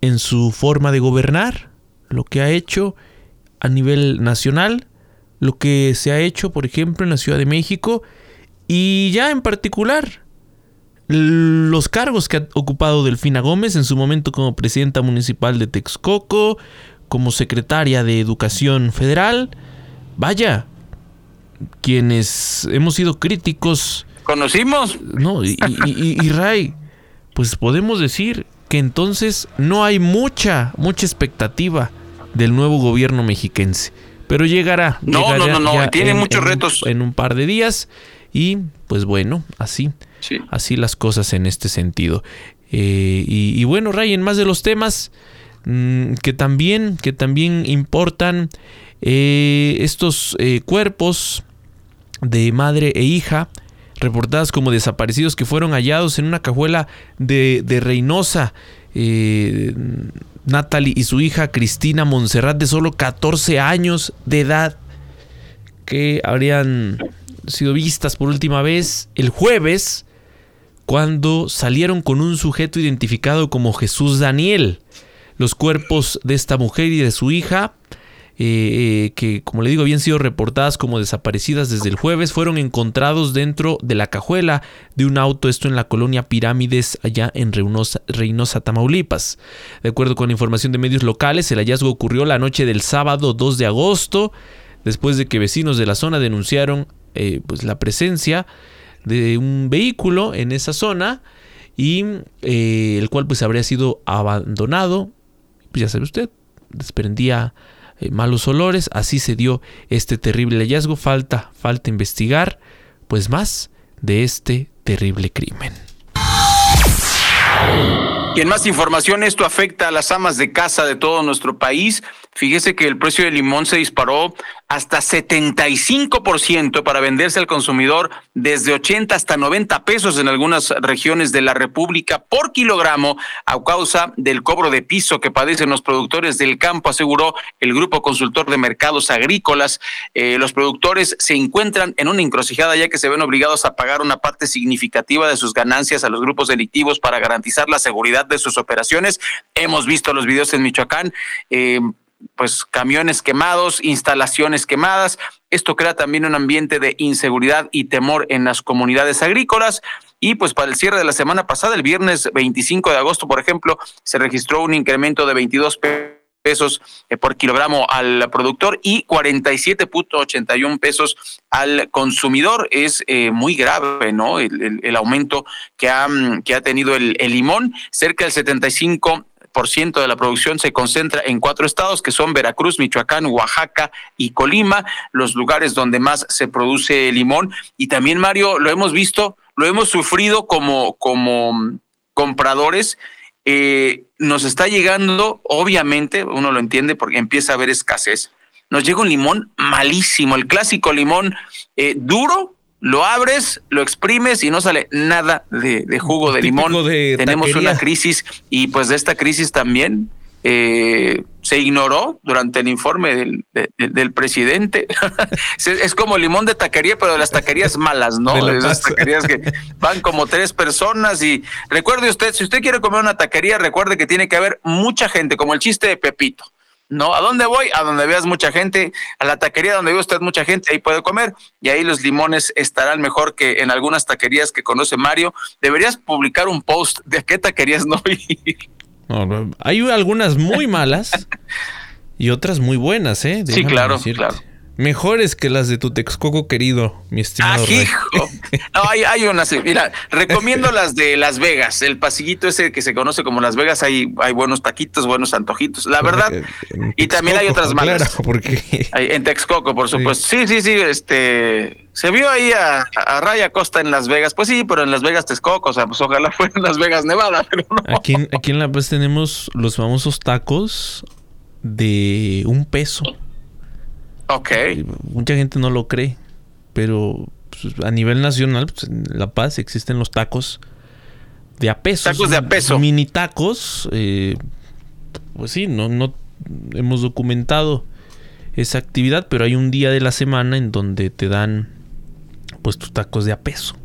[SPEAKER 1] en su forma de gobernar, lo que ha hecho a nivel nacional, lo que se ha hecho, por ejemplo, en la Ciudad de México y ya en particular los cargos que ha ocupado Delfina Gómez en su momento como presidenta municipal de Texcoco, como secretaria de Educación Federal. Vaya, quienes hemos sido críticos
[SPEAKER 6] conocimos.
[SPEAKER 1] No, y, y, Ray, pues podemos decir que entonces no hay mucha, mucha expectativa del nuevo gobierno mexiquense. Pero llegará.
[SPEAKER 6] No, no, no, no, tiene muchos retos.
[SPEAKER 1] en un par de días. Y pues bueno, así. Así las cosas en este sentido. Eh, y, bueno, Ray, en más de los temas mm, que también, que también importan eh, estos eh, cuerpos de madre e hija reportadas como desaparecidos que fueron hallados en una cajuela de, Reynosa. Eh, Natalie y su hija Cristina Monserrat de solo 14 años de edad que habrían sido vistas por última vez el jueves cuando salieron con un sujeto identificado como Jesús Daniel. Los cuerpos de esta mujer y de su hija eh, que, como le digo, habían sido reportadas como desaparecidas desde el jueves, fueron encontrados dentro de la cajuela de un auto, esto en la colonia Pirámides, allá en Reynosa, Tamaulipas. De acuerdo con información de medios locales, el hallazgo ocurrió la noche del sábado 2 de agosto, después de que vecinos de la zona denunciaron eh, pues, la presencia de un vehículo en esa zona y eh, el cual pues habría sido abandonado, pues ya sabe usted, desprendía eh, malos olores, así se dio este terrible hallazgo, falta, falta investigar pues más de este terrible crimen.
[SPEAKER 6] Y en más información, esto afecta a las amas de casa de todo nuestro país. Fíjese que el precio del limón se disparó hasta 75% para venderse al consumidor desde 80 hasta 90 pesos en algunas regiones de la República por kilogramo a causa del cobro de piso que padecen los productores del campo, aseguró el Grupo Consultor de Mercados Agrícolas. Eh, los productores se encuentran en una encrucijada ya que se ven obligados a pagar una parte significativa de sus ganancias a los grupos delictivos para garantizar la seguridad de sus operaciones. Hemos visto los videos en Michoacán. Eh, pues camiones quemados, instalaciones quemadas. Esto crea también un ambiente de inseguridad y temor en las comunidades agrícolas. Y pues para el cierre de la semana pasada, el viernes 25 de agosto, por ejemplo, se registró un incremento de 22 pesos eh, por kilogramo al productor y 47.81 pesos al consumidor. Es eh, muy grave, ¿no? El, aumento que ha, que ha tenido el, limón, cerca del 75 ciento de la producción se concentra en cuatro estados que son Veracruz, Michoacán, Oaxaca y Colima, los lugares donde más se produce limón. Y también, Mario, lo hemos visto, lo hemos sufrido como, como compradores. Eh, nos está llegando, obviamente, uno lo entiende porque empieza a haber escasez. Nos llega un limón malísimo, el clásico limón eh, duro, lo abres, lo exprimes y no sale nada de, jugo de limón. Tenemos una crisis y pues de esta crisis también eh, se ignoró durante el informe del, del presidente. es como limón de taquería, pero de las taquerías malas, ¿no? De esas taquerías que van como tres personas y recuerde usted, si usted quiere comer una taquería, recuerde que tiene que haber mucha gente, como el chiste de Pepito. ¿no? ¿A dónde voy? A donde veas mucha gente, a la taquería donde ve usted mucha gente, ahí puede comer y ahí los limones estarán mejor que en algunas taquerías que conoce Mario. Deberías publicar un post de a qué taquerías no ir.
[SPEAKER 1] Hay algunas muy malas y otras muy buenas, ¿eh?
[SPEAKER 6] sí, claro, claro.
[SPEAKER 1] Mejores que las de tu Texcoco querido, mi estimado.
[SPEAKER 6] Ah, hijo. No, hay, hay unas. Mira, recomiendo las de Las Vegas. El pasillito ese que se conoce como Las Vegas. Hay, hay buenos taquitos, buenos antojitos. La verdad. y también hay otras malas.
[SPEAKER 1] porque...
[SPEAKER 6] en Texcoco, por supuesto. Sí. sí, sí, Este. Se vio ahí a, a, Raya Costa en Las Vegas. Pues sí, pero en Las Vegas Texcoco. O sea, pues ojalá fuera en Las Vegas, Nevada. Pero no.
[SPEAKER 1] Aquí, aquí en La Paz tenemos los famosos tacos de un peso.
[SPEAKER 6] Ok.
[SPEAKER 1] Mucha gente no lo cree, pero pues, a nivel nacional, pues, en La Paz existen los tacos de a peso.
[SPEAKER 6] Tacos de a peso.
[SPEAKER 1] Mini tacos. Eh, pues sí, no, no hemos documentado esa actividad, pero hay un día de la semana en donde te dan pues tus tacos de a peso.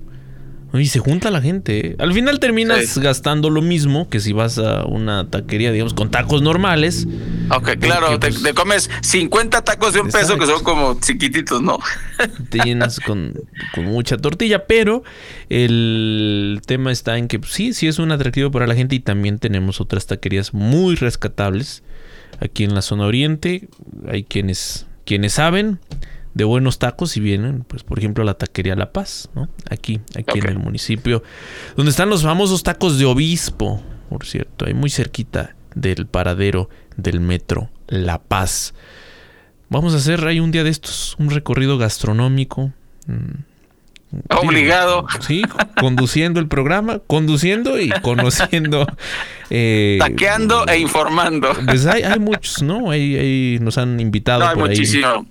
[SPEAKER 1] Y se junta la gente. ¿eh? Al final terminas gastando lo mismo que si vas a una taquería, digamos, con tacos normales.
[SPEAKER 6] Ok, claro, pues, te, comes 50 tacos de un peso que son como chiquititos, ¿no?
[SPEAKER 1] Te llenas con, mucha tortilla, pero el tema está en que pues, sí, sí es un atractivo para la gente y también tenemos otras taquerías muy rescatables aquí en la zona oriente. Hay quienes, quienes saben de buenos tacos y vienen, pues por ejemplo, a la taquería La Paz, ¿no? Aquí, aquí en el municipio, donde están los famosos tacos de obispo, por cierto, ahí muy cerquita del paradero del metro La Paz. Vamos a hacer ahí un día de estos, un recorrido gastronómico.
[SPEAKER 6] Mm, Obligado.
[SPEAKER 1] Sí, conduciendo el programa, conduciendo y conociendo.
[SPEAKER 6] Eh, Taqueando e informando.
[SPEAKER 1] Pues hay, hay muchos, ¿no? Ahí, nos han invitado.
[SPEAKER 6] No, hay muchísimo.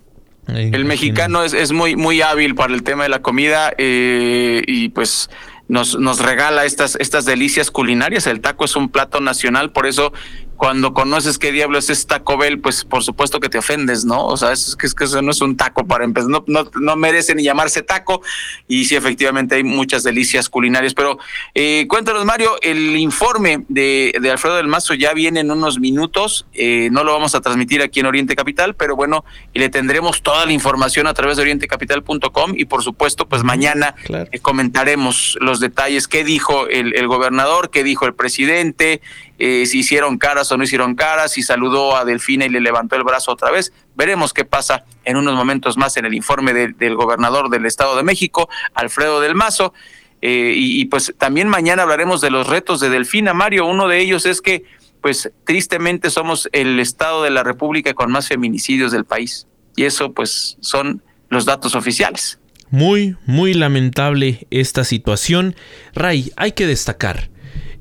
[SPEAKER 6] El mexicano es, es, muy, muy hábil para el tema de la comida eh, y pues nos, nos regala estas, estas delicias culinarias. El taco es un plato nacional, por eso cuando conoces qué diablos es Taco Bell, pues por supuesto que te ofendes, ¿no? O sea, es que, es que eso no es un taco para empezar, no, no, no merece ni llamarse taco. Y sí, efectivamente hay muchas delicias culinarias, pero eh, cuéntanos, Mario, el informe de, de, Alfredo del Mazo ya viene en unos minutos, eh, no lo vamos a transmitir aquí en Oriente Capital, pero bueno, y le tendremos toda la información a través de orientecapital.com y por supuesto, pues mañana eh, comentaremos los detalles, qué dijo el, el gobernador, qué dijo el presidente, eh, si hicieron caras o no hicieron caras, si saludó a Delfina y le levantó el brazo otra vez. Veremos qué pasa en unos momentos más en el informe del gobernador del Estado de México, Alfredo del Mazo. Eh, y, y, pues también mañana hablaremos de los retos de Delfina, Mario. Uno de ellos es que, pues tristemente somos el Estado de la República con más feminicidios del país. Y eso pues son los datos oficiales.
[SPEAKER 1] Muy, muy lamentable esta situación. Ray, hay que destacar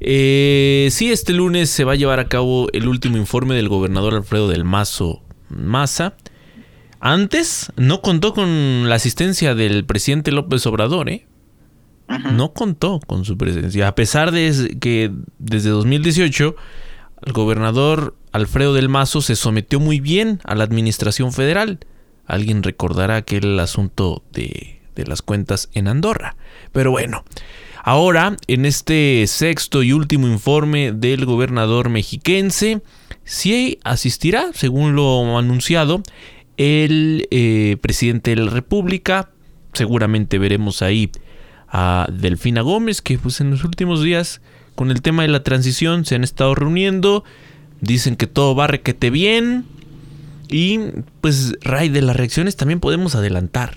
[SPEAKER 1] eh, sí, este lunes se va a llevar a cabo el último informe del gobernador Alfredo del Mazo Maza. Antes no contó con la asistencia del presidente López Obrador, ¿eh? No contó con su presencia. A pesar de que desde 2018 el gobernador Alfredo del Mazo se sometió muy bien a la administración federal. Alguien recordará aquel asunto de, de las cuentas en Andorra. Pero bueno, Ahora, en este sexto y último informe del gobernador mexiquense, sí asistirá, según lo anunciado, el eh, presidente de la República. Seguramente veremos ahí a Delfina Gómez, que pues en los últimos días, con el tema de la transición, se han estado reuniendo. Dicen que todo va requete bien. Y pues, Ray, de las reacciones también podemos adelantar.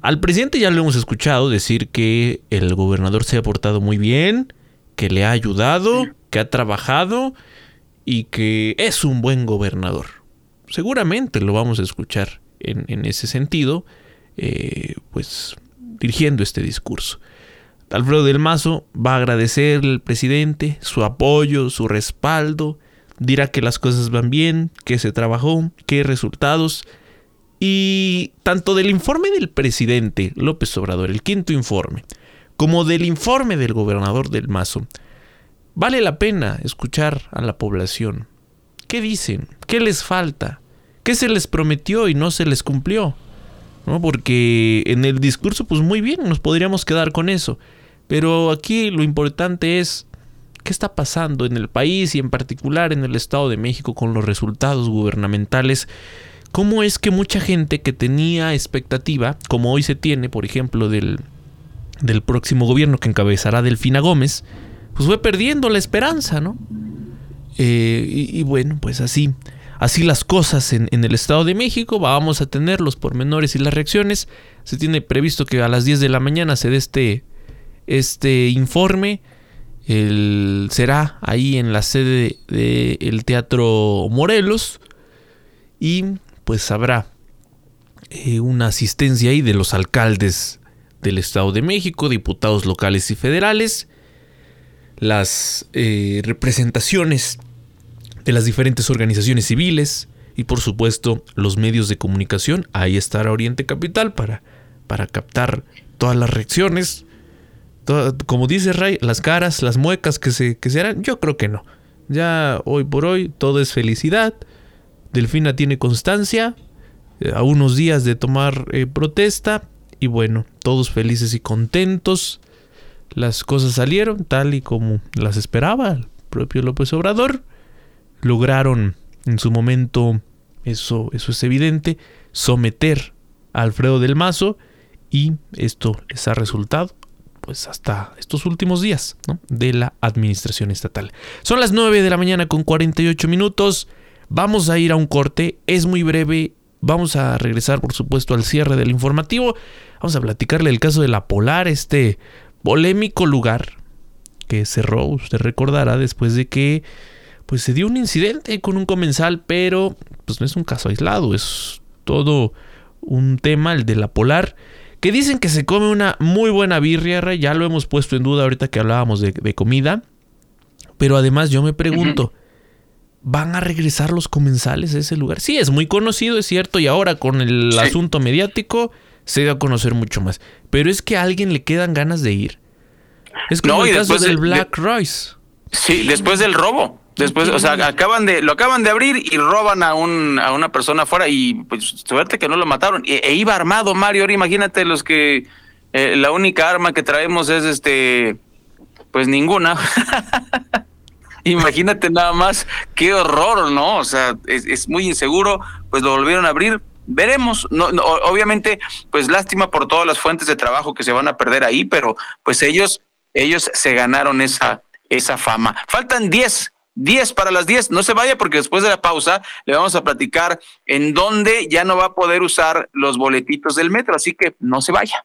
[SPEAKER 1] Al presidente ya lo hemos escuchado decir que el gobernador se ha portado muy bien, que le ha ayudado, que ha trabajado y que es un buen gobernador. Seguramente lo vamos a escuchar en, ese sentido, eh, pues dirigiendo este discurso. Alfredo del Mazo va a agradecer al presidente su apoyo, su respaldo, dirá que las cosas van bien, que se trabajó, que hay resultados y tanto del informe del presidente López Obrador, el quinto informe, como del informe del gobernador del Mazo, vale la pena escuchar a la población. ¿Qué dicen? ¿Qué les falta? ¿Qué se les prometió y no se les cumplió? ¿No? Porque en el discurso, pues muy bien, nos podríamos quedar con eso. Pero aquí lo importante es qué está pasando en el país y en particular en el Estado de México con los resultados gubernamentales cómo es que mucha gente que tenía expectativa, como hoy se tiene, por ejemplo, del, del próximo gobierno que encabezará Delfina Gómez, pues fue perdiendo la esperanza, ¿no? Eh, y, bueno, pues así, así las cosas en, en, el Estado de México, vamos a tener los pormenores y las reacciones. Se tiene previsto que a las 10 de la mañana se dé este, este informe. El, será ahí en la sede del Teatro Morelos. Y pues habrá eh, una asistencia ahí de los alcaldes del Estado de México, diputados locales y federales, las eh, representaciones de las diferentes organizaciones civiles y por supuesto los medios de comunicación. Ahí estará Oriente Capital para, para captar todas las reacciones. como dice Ray, las caras, las muecas que se, que se harán, yo creo que no. Ya hoy por hoy todo es felicidad Delfina tiene constancia, eh, a unos días de tomar eh, protesta y bueno, todos felices y contentos. Las cosas salieron tal y como las esperaba el propio López Obrador. Lograron en su momento, eso, eso es evidente, someter a Alfredo del Mazo y esto les ha resultado pues hasta estos últimos días de la administración estatal. Son las 9 de la mañana con 48 minutos. Vamos a ir a un corte, es muy breve. Vamos a regresar, por supuesto, al cierre del informativo. Vamos a platicarle el caso de la Polar, este polémico lugar que cerró, usted recordará, después de que pues se dio un incidente con un comensal, pero pues no es un caso aislado, es todo un tema, el de la Polar, que dicen que se come una muy buena birria, ya lo hemos puesto en duda ahorita que hablábamos de, comida, pero además yo me pregunto, van a regresar los comensales a ese lugar. Sí, es muy conocido, es cierto, y ahora con el asunto mediático se da a conocer mucho más. Pero es que a alguien le quedan ganas de ir. Es como el caso del Black Royce.
[SPEAKER 6] Sí, después del robo. Después, o sea, acaban de, lo acaban de abrir y roban a un, a una persona afuera y pues suerte que no lo mataron. E, e iba armado Mario, ahora imagínate los que eh, la única arma que traemos es este, pues ninguna. imagínate nada más, qué horror, ¿no? O sea, es, es muy inseguro, pues lo volvieron a abrir, veremos. No, no, obviamente, pues lástima por todas las fuentes de trabajo que se van a perder ahí, pero pues ellos, ellos se ganaron esa, esa fama. Faltan 10 10 para las 10. No se vaya porque después de la pausa le vamos a platicar en dónde ya no va a poder usar los boletitos del metro. Así que no se vaya.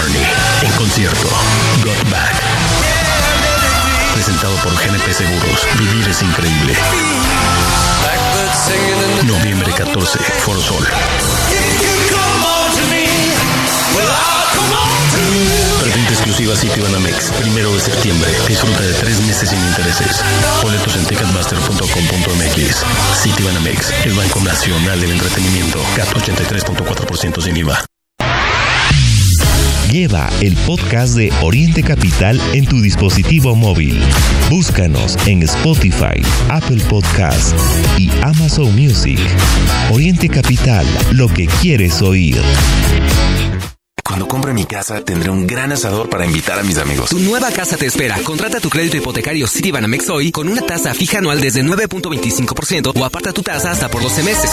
[SPEAKER 23] en concierto. Got Back. Presentado por GNP Seguros. Vivir es increíble. Noviembre 14, Foro Sol. Preventa exclusiva City Banamex, primero de septiembre. Disfruta de tres meses sin intereses. Boletos en ticketmaster.com.mx. City Banamex, el Banco Nacional del Entretenimiento. CAT 83.4% sin IVA.
[SPEAKER 10] Lleva el podcast de Oriente Capital en tu dispositivo móvil. Búscanos en Spotify, Apple Podcast y Amazon Music. Oriente Capital, lo que quieres oír.
[SPEAKER 21] Cuando compre mi casa, tendré un gran asador para invitar a mis amigos.
[SPEAKER 22] Tu nueva casa te espera. Contrata tu crédito hipotecario Citibanamex hoy con una tasa fija anual desde 9.25% o aparta tu tasa hasta por 12 meses.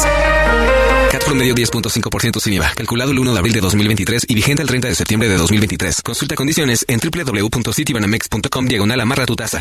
[SPEAKER 22] CAT promedio 10.5% sin IVA. Calculado el 1 de abril de 2023 y vigente el 30 de septiembre de 2023. Consulta condiciones en www.citibanamex.com diagonal amarra tu tasa.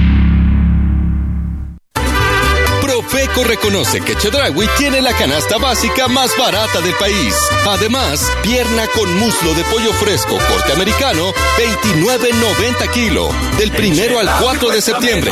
[SPEAKER 24] Reconoce que Chedraui tiene la canasta básica más barata del país. Además, pierna con muslo de pollo fresco corte americano, 29.90 kilo, del primero al 4 de septiembre.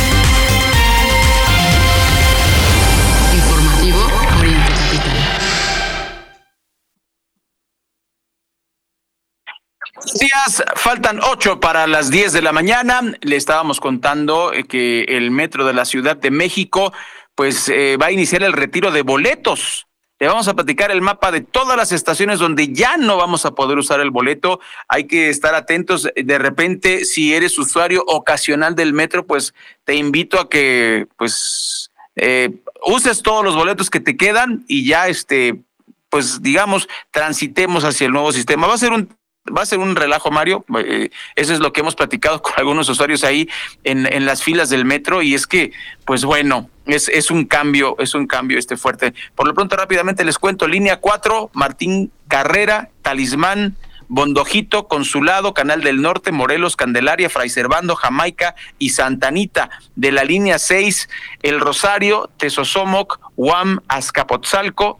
[SPEAKER 6] Días, faltan ocho para las 10 de la mañana. Le estábamos contando eh, que el metro de la Ciudad de México, pues eh, va a iniciar el retiro de boletos. Le vamos a platicar el mapa de todas las estaciones donde ya no vamos a poder usar el boleto. Hay que estar atentos. De repente, si eres usuario ocasional del metro, pues te invito a que, pues, eh, uses todos los boletos que te quedan y ya, este, pues, digamos, transitemos hacia el nuevo sistema. Va a ser un va a ser un relajo, Mario. Eh, eso es lo que hemos platicado con algunos usuarios ahí en, las filas del metro y es que, pues bueno, es, es un cambio, es un cambio este fuerte. Por lo pronto, rápidamente les cuento, línea 4, Martín Carrera, Talismán, Bondojito, Consulado, Canal del Norte, Morelos, Candelaria, Fray Servando, Jamaica y Santanita. De la línea 6, El Rosario, Tesosomoc, Guam, Azcapotzalco,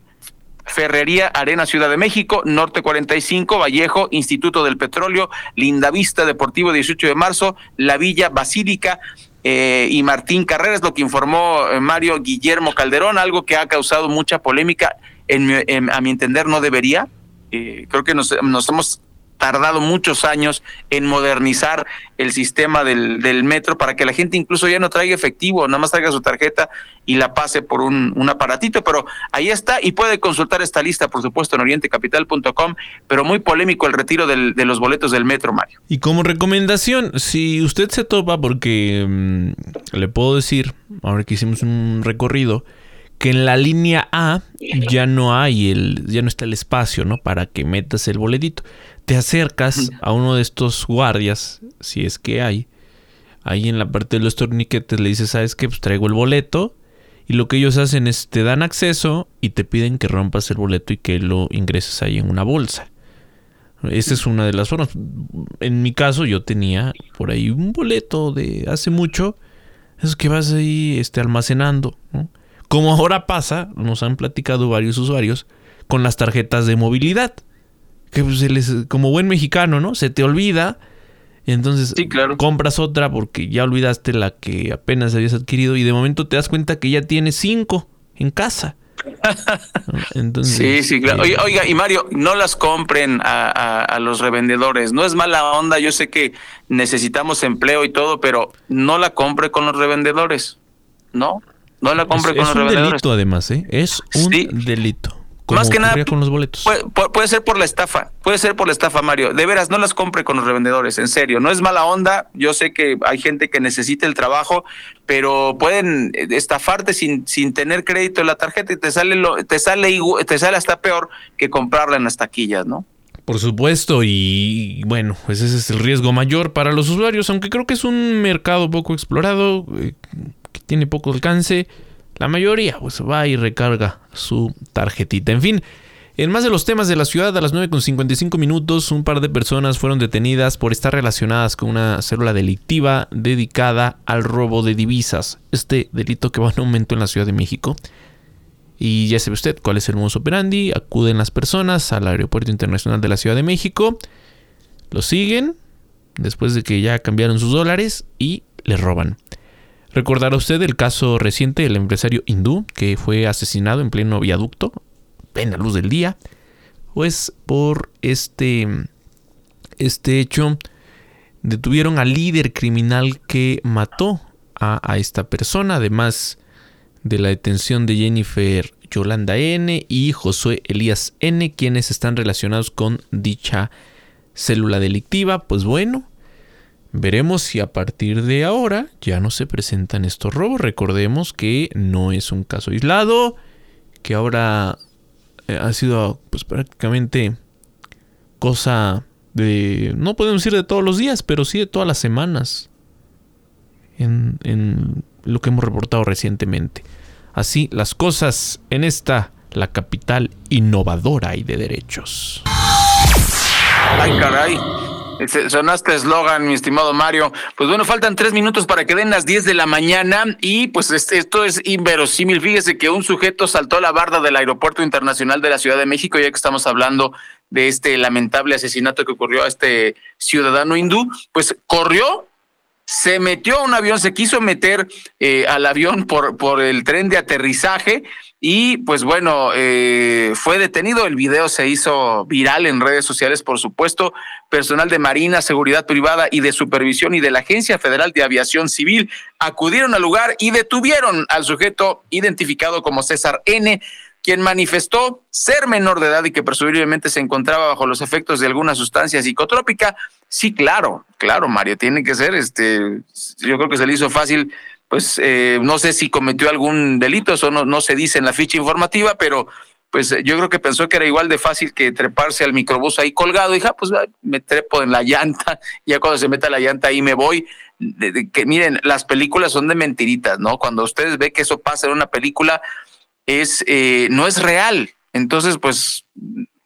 [SPEAKER 6] Ferrería Arena Ciudad de México, Norte 45, Vallejo, Instituto del Petróleo, Lindavista Deportivo 18 de marzo, La Villa Basílica eh, y Martín Carreras, lo que informó eh, Mario Guillermo Calderón, algo que ha causado mucha polémica, en, en- a mi entender no debería. Eh, creo que nos, nos hemos tardado muchos años en modernizar el sistema del, del, metro para que la gente incluso ya no traiga efectivo, nada más traiga su tarjeta y la pase por un, un aparatito, pero ahí está y puede consultar esta lista, por supuesto, en orientecapital.com, pero muy polémico el retiro del, de los boletos del metro, Mario.
[SPEAKER 1] Y como recomendación, si usted se topa, porque mmm, le puedo decir, ahora que hicimos un recorrido, que en la línea A ya no hay el, ya no está el espacio, ¿no? Para que metas el boletito. Te acercas a uno de estos guardias, si es que hay, ahí en la parte de los torniquetes le dices, ¿sabes qué? Pues traigo el boleto. Y lo que ellos hacen es te dan acceso y te piden que rompas el boleto y que lo ingreses ahí en una bolsa. Esa es una de las formas. En mi caso yo tenía por ahí un boleto de hace mucho. Esos que vas ahí este, almacenando. ¿no? Como ahora pasa, nos han platicado varios usuarios, con las tarjetas de movilidad. Que pues, se les, como buen mexicano, ¿no? Se te olvida. Entonces
[SPEAKER 6] sí, claro.
[SPEAKER 1] compras otra porque ya olvidaste la que apenas habías adquirido y de momento te das cuenta que ya tienes cinco en casa.
[SPEAKER 6] Entonces, sí, sí, claro. Oiga, oiga, y Mario, no las compren a, a, a, los revendedores. No es mala onda, yo sé que necesitamos empleo y todo, pero no la compre con los revendedores. No, no la compre
[SPEAKER 1] es,
[SPEAKER 6] con
[SPEAKER 1] es
[SPEAKER 6] los
[SPEAKER 1] un
[SPEAKER 6] revendedores.
[SPEAKER 1] delito además, ¿eh? Es un
[SPEAKER 6] Sí.
[SPEAKER 1] delito.
[SPEAKER 6] Más que nada,
[SPEAKER 1] con los boletos.
[SPEAKER 6] Puede, ser por la estafa, puede ser por la estafa, Mario. De veras, no las compre con los revendedores, en serio. No es mala onda. Yo sé que hay gente que necesita el trabajo, pero pueden eh, estafarte sin, sin tener crédito en la tarjeta y te sale, lo, te, sale te sale hasta peor que comprarla en las taquillas, ¿no?
[SPEAKER 1] Por supuesto, y bueno, pues ese es el riesgo mayor para los usuarios, aunque creo que es un mercado poco explorado, eh, que tiene poco alcance. La mayoría pues va y recarga su tarjetita. En fin, en más de los temas de la ciudad, a las 9.55 minutos, un par de personas fueron detenidas por estar relacionadas con una célula delictiva dedicada al robo de divisas. Este delito que va en aumento en la Ciudad de México. Y ya sabe usted cuál es el modus operandi. Acuden las personas al Aeropuerto Internacional de la Ciudad de México. Lo siguen después de que ya cambiaron sus dólares y le roban. Recordará usted el caso reciente del empresario hindú que fue asesinado en pleno viaducto, plena luz del día. Pues por este, este hecho detuvieron al líder criminal que mató a, a esta persona. Además de la detención de Jennifer Yolanda N y Josué Elías N, quienes están relacionados con dicha célula delictiva. Pues bueno, veremos si a partir de ahora ya no se presentan estos robos. Recordemos que no es un caso aislado, que ahora eh, ha sido pues prácticamente cosa de, no podemos decir de todos los días, pero sí de todas las semanas. En, en lo que hemos reportado recientemente. Así las cosas en esta, la capital innovadora y de derechos.
[SPEAKER 6] Ay, caray. Sonaste eslogan, mi estimado Mario. Pues bueno, faltan tres minutos para que den las 10 de la mañana y pues esto es inverosímil. Fíjese que un sujeto saltó la barda del Aeropuerto Internacional de la Ciudad de México, ya que estamos hablando de este lamentable asesinato que ocurrió a este ciudadano hindú, pues corrió se metió a un avión, se quiso meter eh, al avión por, por el tren de aterrizaje y pues bueno, eh, fue detenido. El video se hizo viral en redes sociales, por supuesto. Personal de Marina, Seguridad Privada y de Supervisión y de la Agencia Federal de Aviación Civil acudieron al lugar y detuvieron al sujeto identificado como César N quien manifestó ser menor de edad y que presumiblemente se encontraba bajo los efectos de alguna sustancia psicotrópica. Sí, claro, claro, Mario, tiene que ser, este, yo creo que se le hizo fácil, pues eh, no sé si cometió algún delito, eso no, no se dice en la ficha informativa, pero pues eh, yo creo que pensó que era igual de fácil que treparse al microbús ahí colgado, dije, ah, pues me trepo en la llanta, ya cuando se meta la llanta ahí me voy. De- que miren, las películas son de mentiritas, ¿no? Cuando ustedes ven que eso pasa en una película, es eh, no es real. Entonces, pues,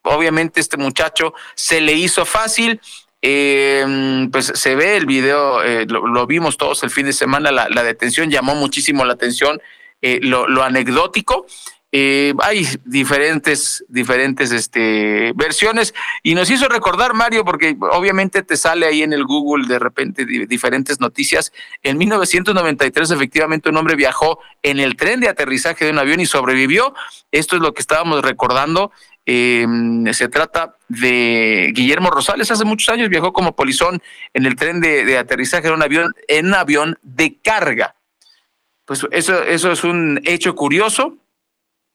[SPEAKER 6] obviamente este muchacho se le hizo fácil. Eh, pues se ve el video, eh, lo, vimos todos el fin de semana, la, detención llamó muchísimo la atención, eh, lo, lo anecdótico. Eh, hay diferentes, diferentes este, versiones y nos hizo recordar, Mario, porque obviamente te sale ahí en el Google de repente di- diferentes noticias. En 1993, efectivamente, un hombre viajó en el tren de aterrizaje de un avión y sobrevivió. Esto es lo que estábamos recordando. Eh, se trata de Guillermo Rosales. Hace muchos años viajó como polizón en el tren de, de aterrizaje en un avión, en un avión de carga. Pues eso, eso es un hecho curioso.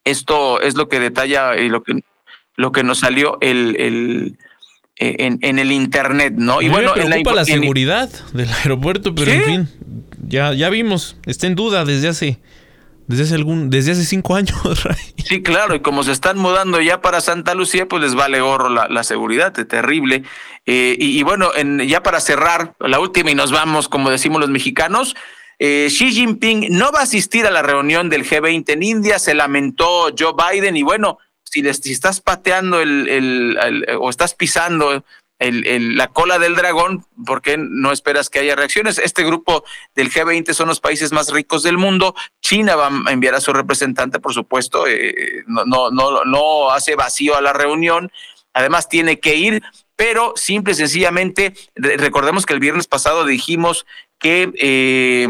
[SPEAKER 6] Esto es lo que detalla y lo que, lo que nos salió el, el eh, en, en, el internet, ¿no?
[SPEAKER 1] Y bueno, preocupa la, la, seguridad del aeropuerto, pero ¿Sí? en fin, ya, ya vimos, está en duda desde hace desde hace algún, desde hace cinco años.
[SPEAKER 6] Sí, claro, y como se están mudando ya para Santa Lucía, pues les vale gorro la, la seguridad, terrible. Eh, y, bueno, en, ya para cerrar, la última y nos vamos, como decimos los mexicanos, eh, Xi Jinping no va a asistir a la reunión del G20 en India, se lamentó Joe Biden, y bueno, si, les, si estás pateando el, el, o estás pisando el, el, la cola del dragón, ¿por qué no esperas que haya reacciones? Este grupo del G20 son los países más ricos del mundo. China va a enviar a su representante, por supuesto, eh, no, no, no, no hace vacío a la reunión. Además, tiene que ir, pero simple y sencillamente, recordemos que el viernes pasado dijimos que eh,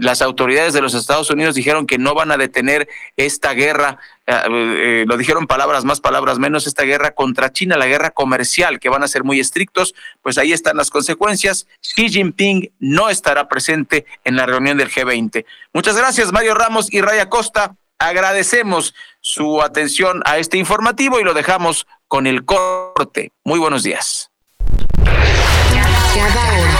[SPEAKER 6] las autoridades de los Estados Unidos dijeron que no van a detener esta guerra, eh, eh, lo dijeron palabras más, palabras menos, esta guerra contra China, la guerra comercial, que van a ser muy estrictos, pues ahí están las consecuencias. Xi Jinping no estará presente en la reunión del G20. Muchas gracias, Mario Ramos y Raya Costa. Agradecemos su atención a este informativo y lo dejamos con el corte. Muy buenos días.
[SPEAKER 2] Cada hora,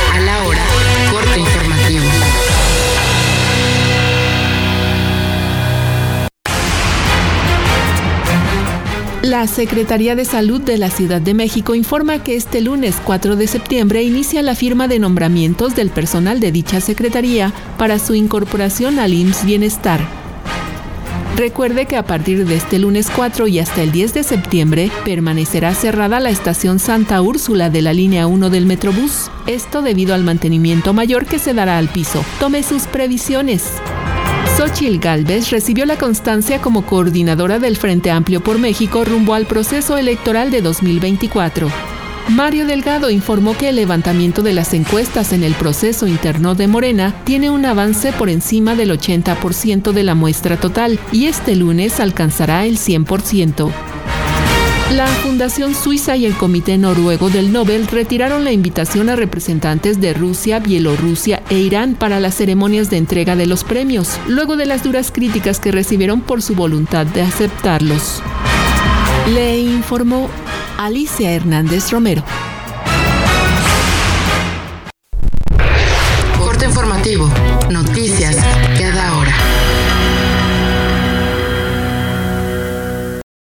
[SPEAKER 2] La
[SPEAKER 25] Secretaría de Salud de la Ciudad de México informa que este lunes 4 de septiembre inicia la firma de nombramientos del personal de dicha secretaría para su incorporación al IMSS Bienestar. Recuerde que a partir de este lunes 4 y hasta el 10 de septiembre permanecerá cerrada la estación Santa Úrsula de la línea 1 del Metrobús. Esto debido al mantenimiento mayor que se dará al piso. Tome sus previsiones. Xochil Gálvez recibió la constancia como coordinadora del Frente Amplio por México rumbo al proceso electoral de 2024. Mario Delgado informó que el levantamiento de las encuestas en el proceso interno de Morena tiene un avance por encima del 80% de la muestra total y este lunes alcanzará el 100%. La Fundación Suiza y el Comité Noruego del Nobel retiraron la invitación a representantes de Rusia, Bielorrusia e Irán para las ceremonias de entrega de los premios, luego de las duras críticas que recibieron por su voluntad de aceptarlos. Le informó Alicia Hernández Romero.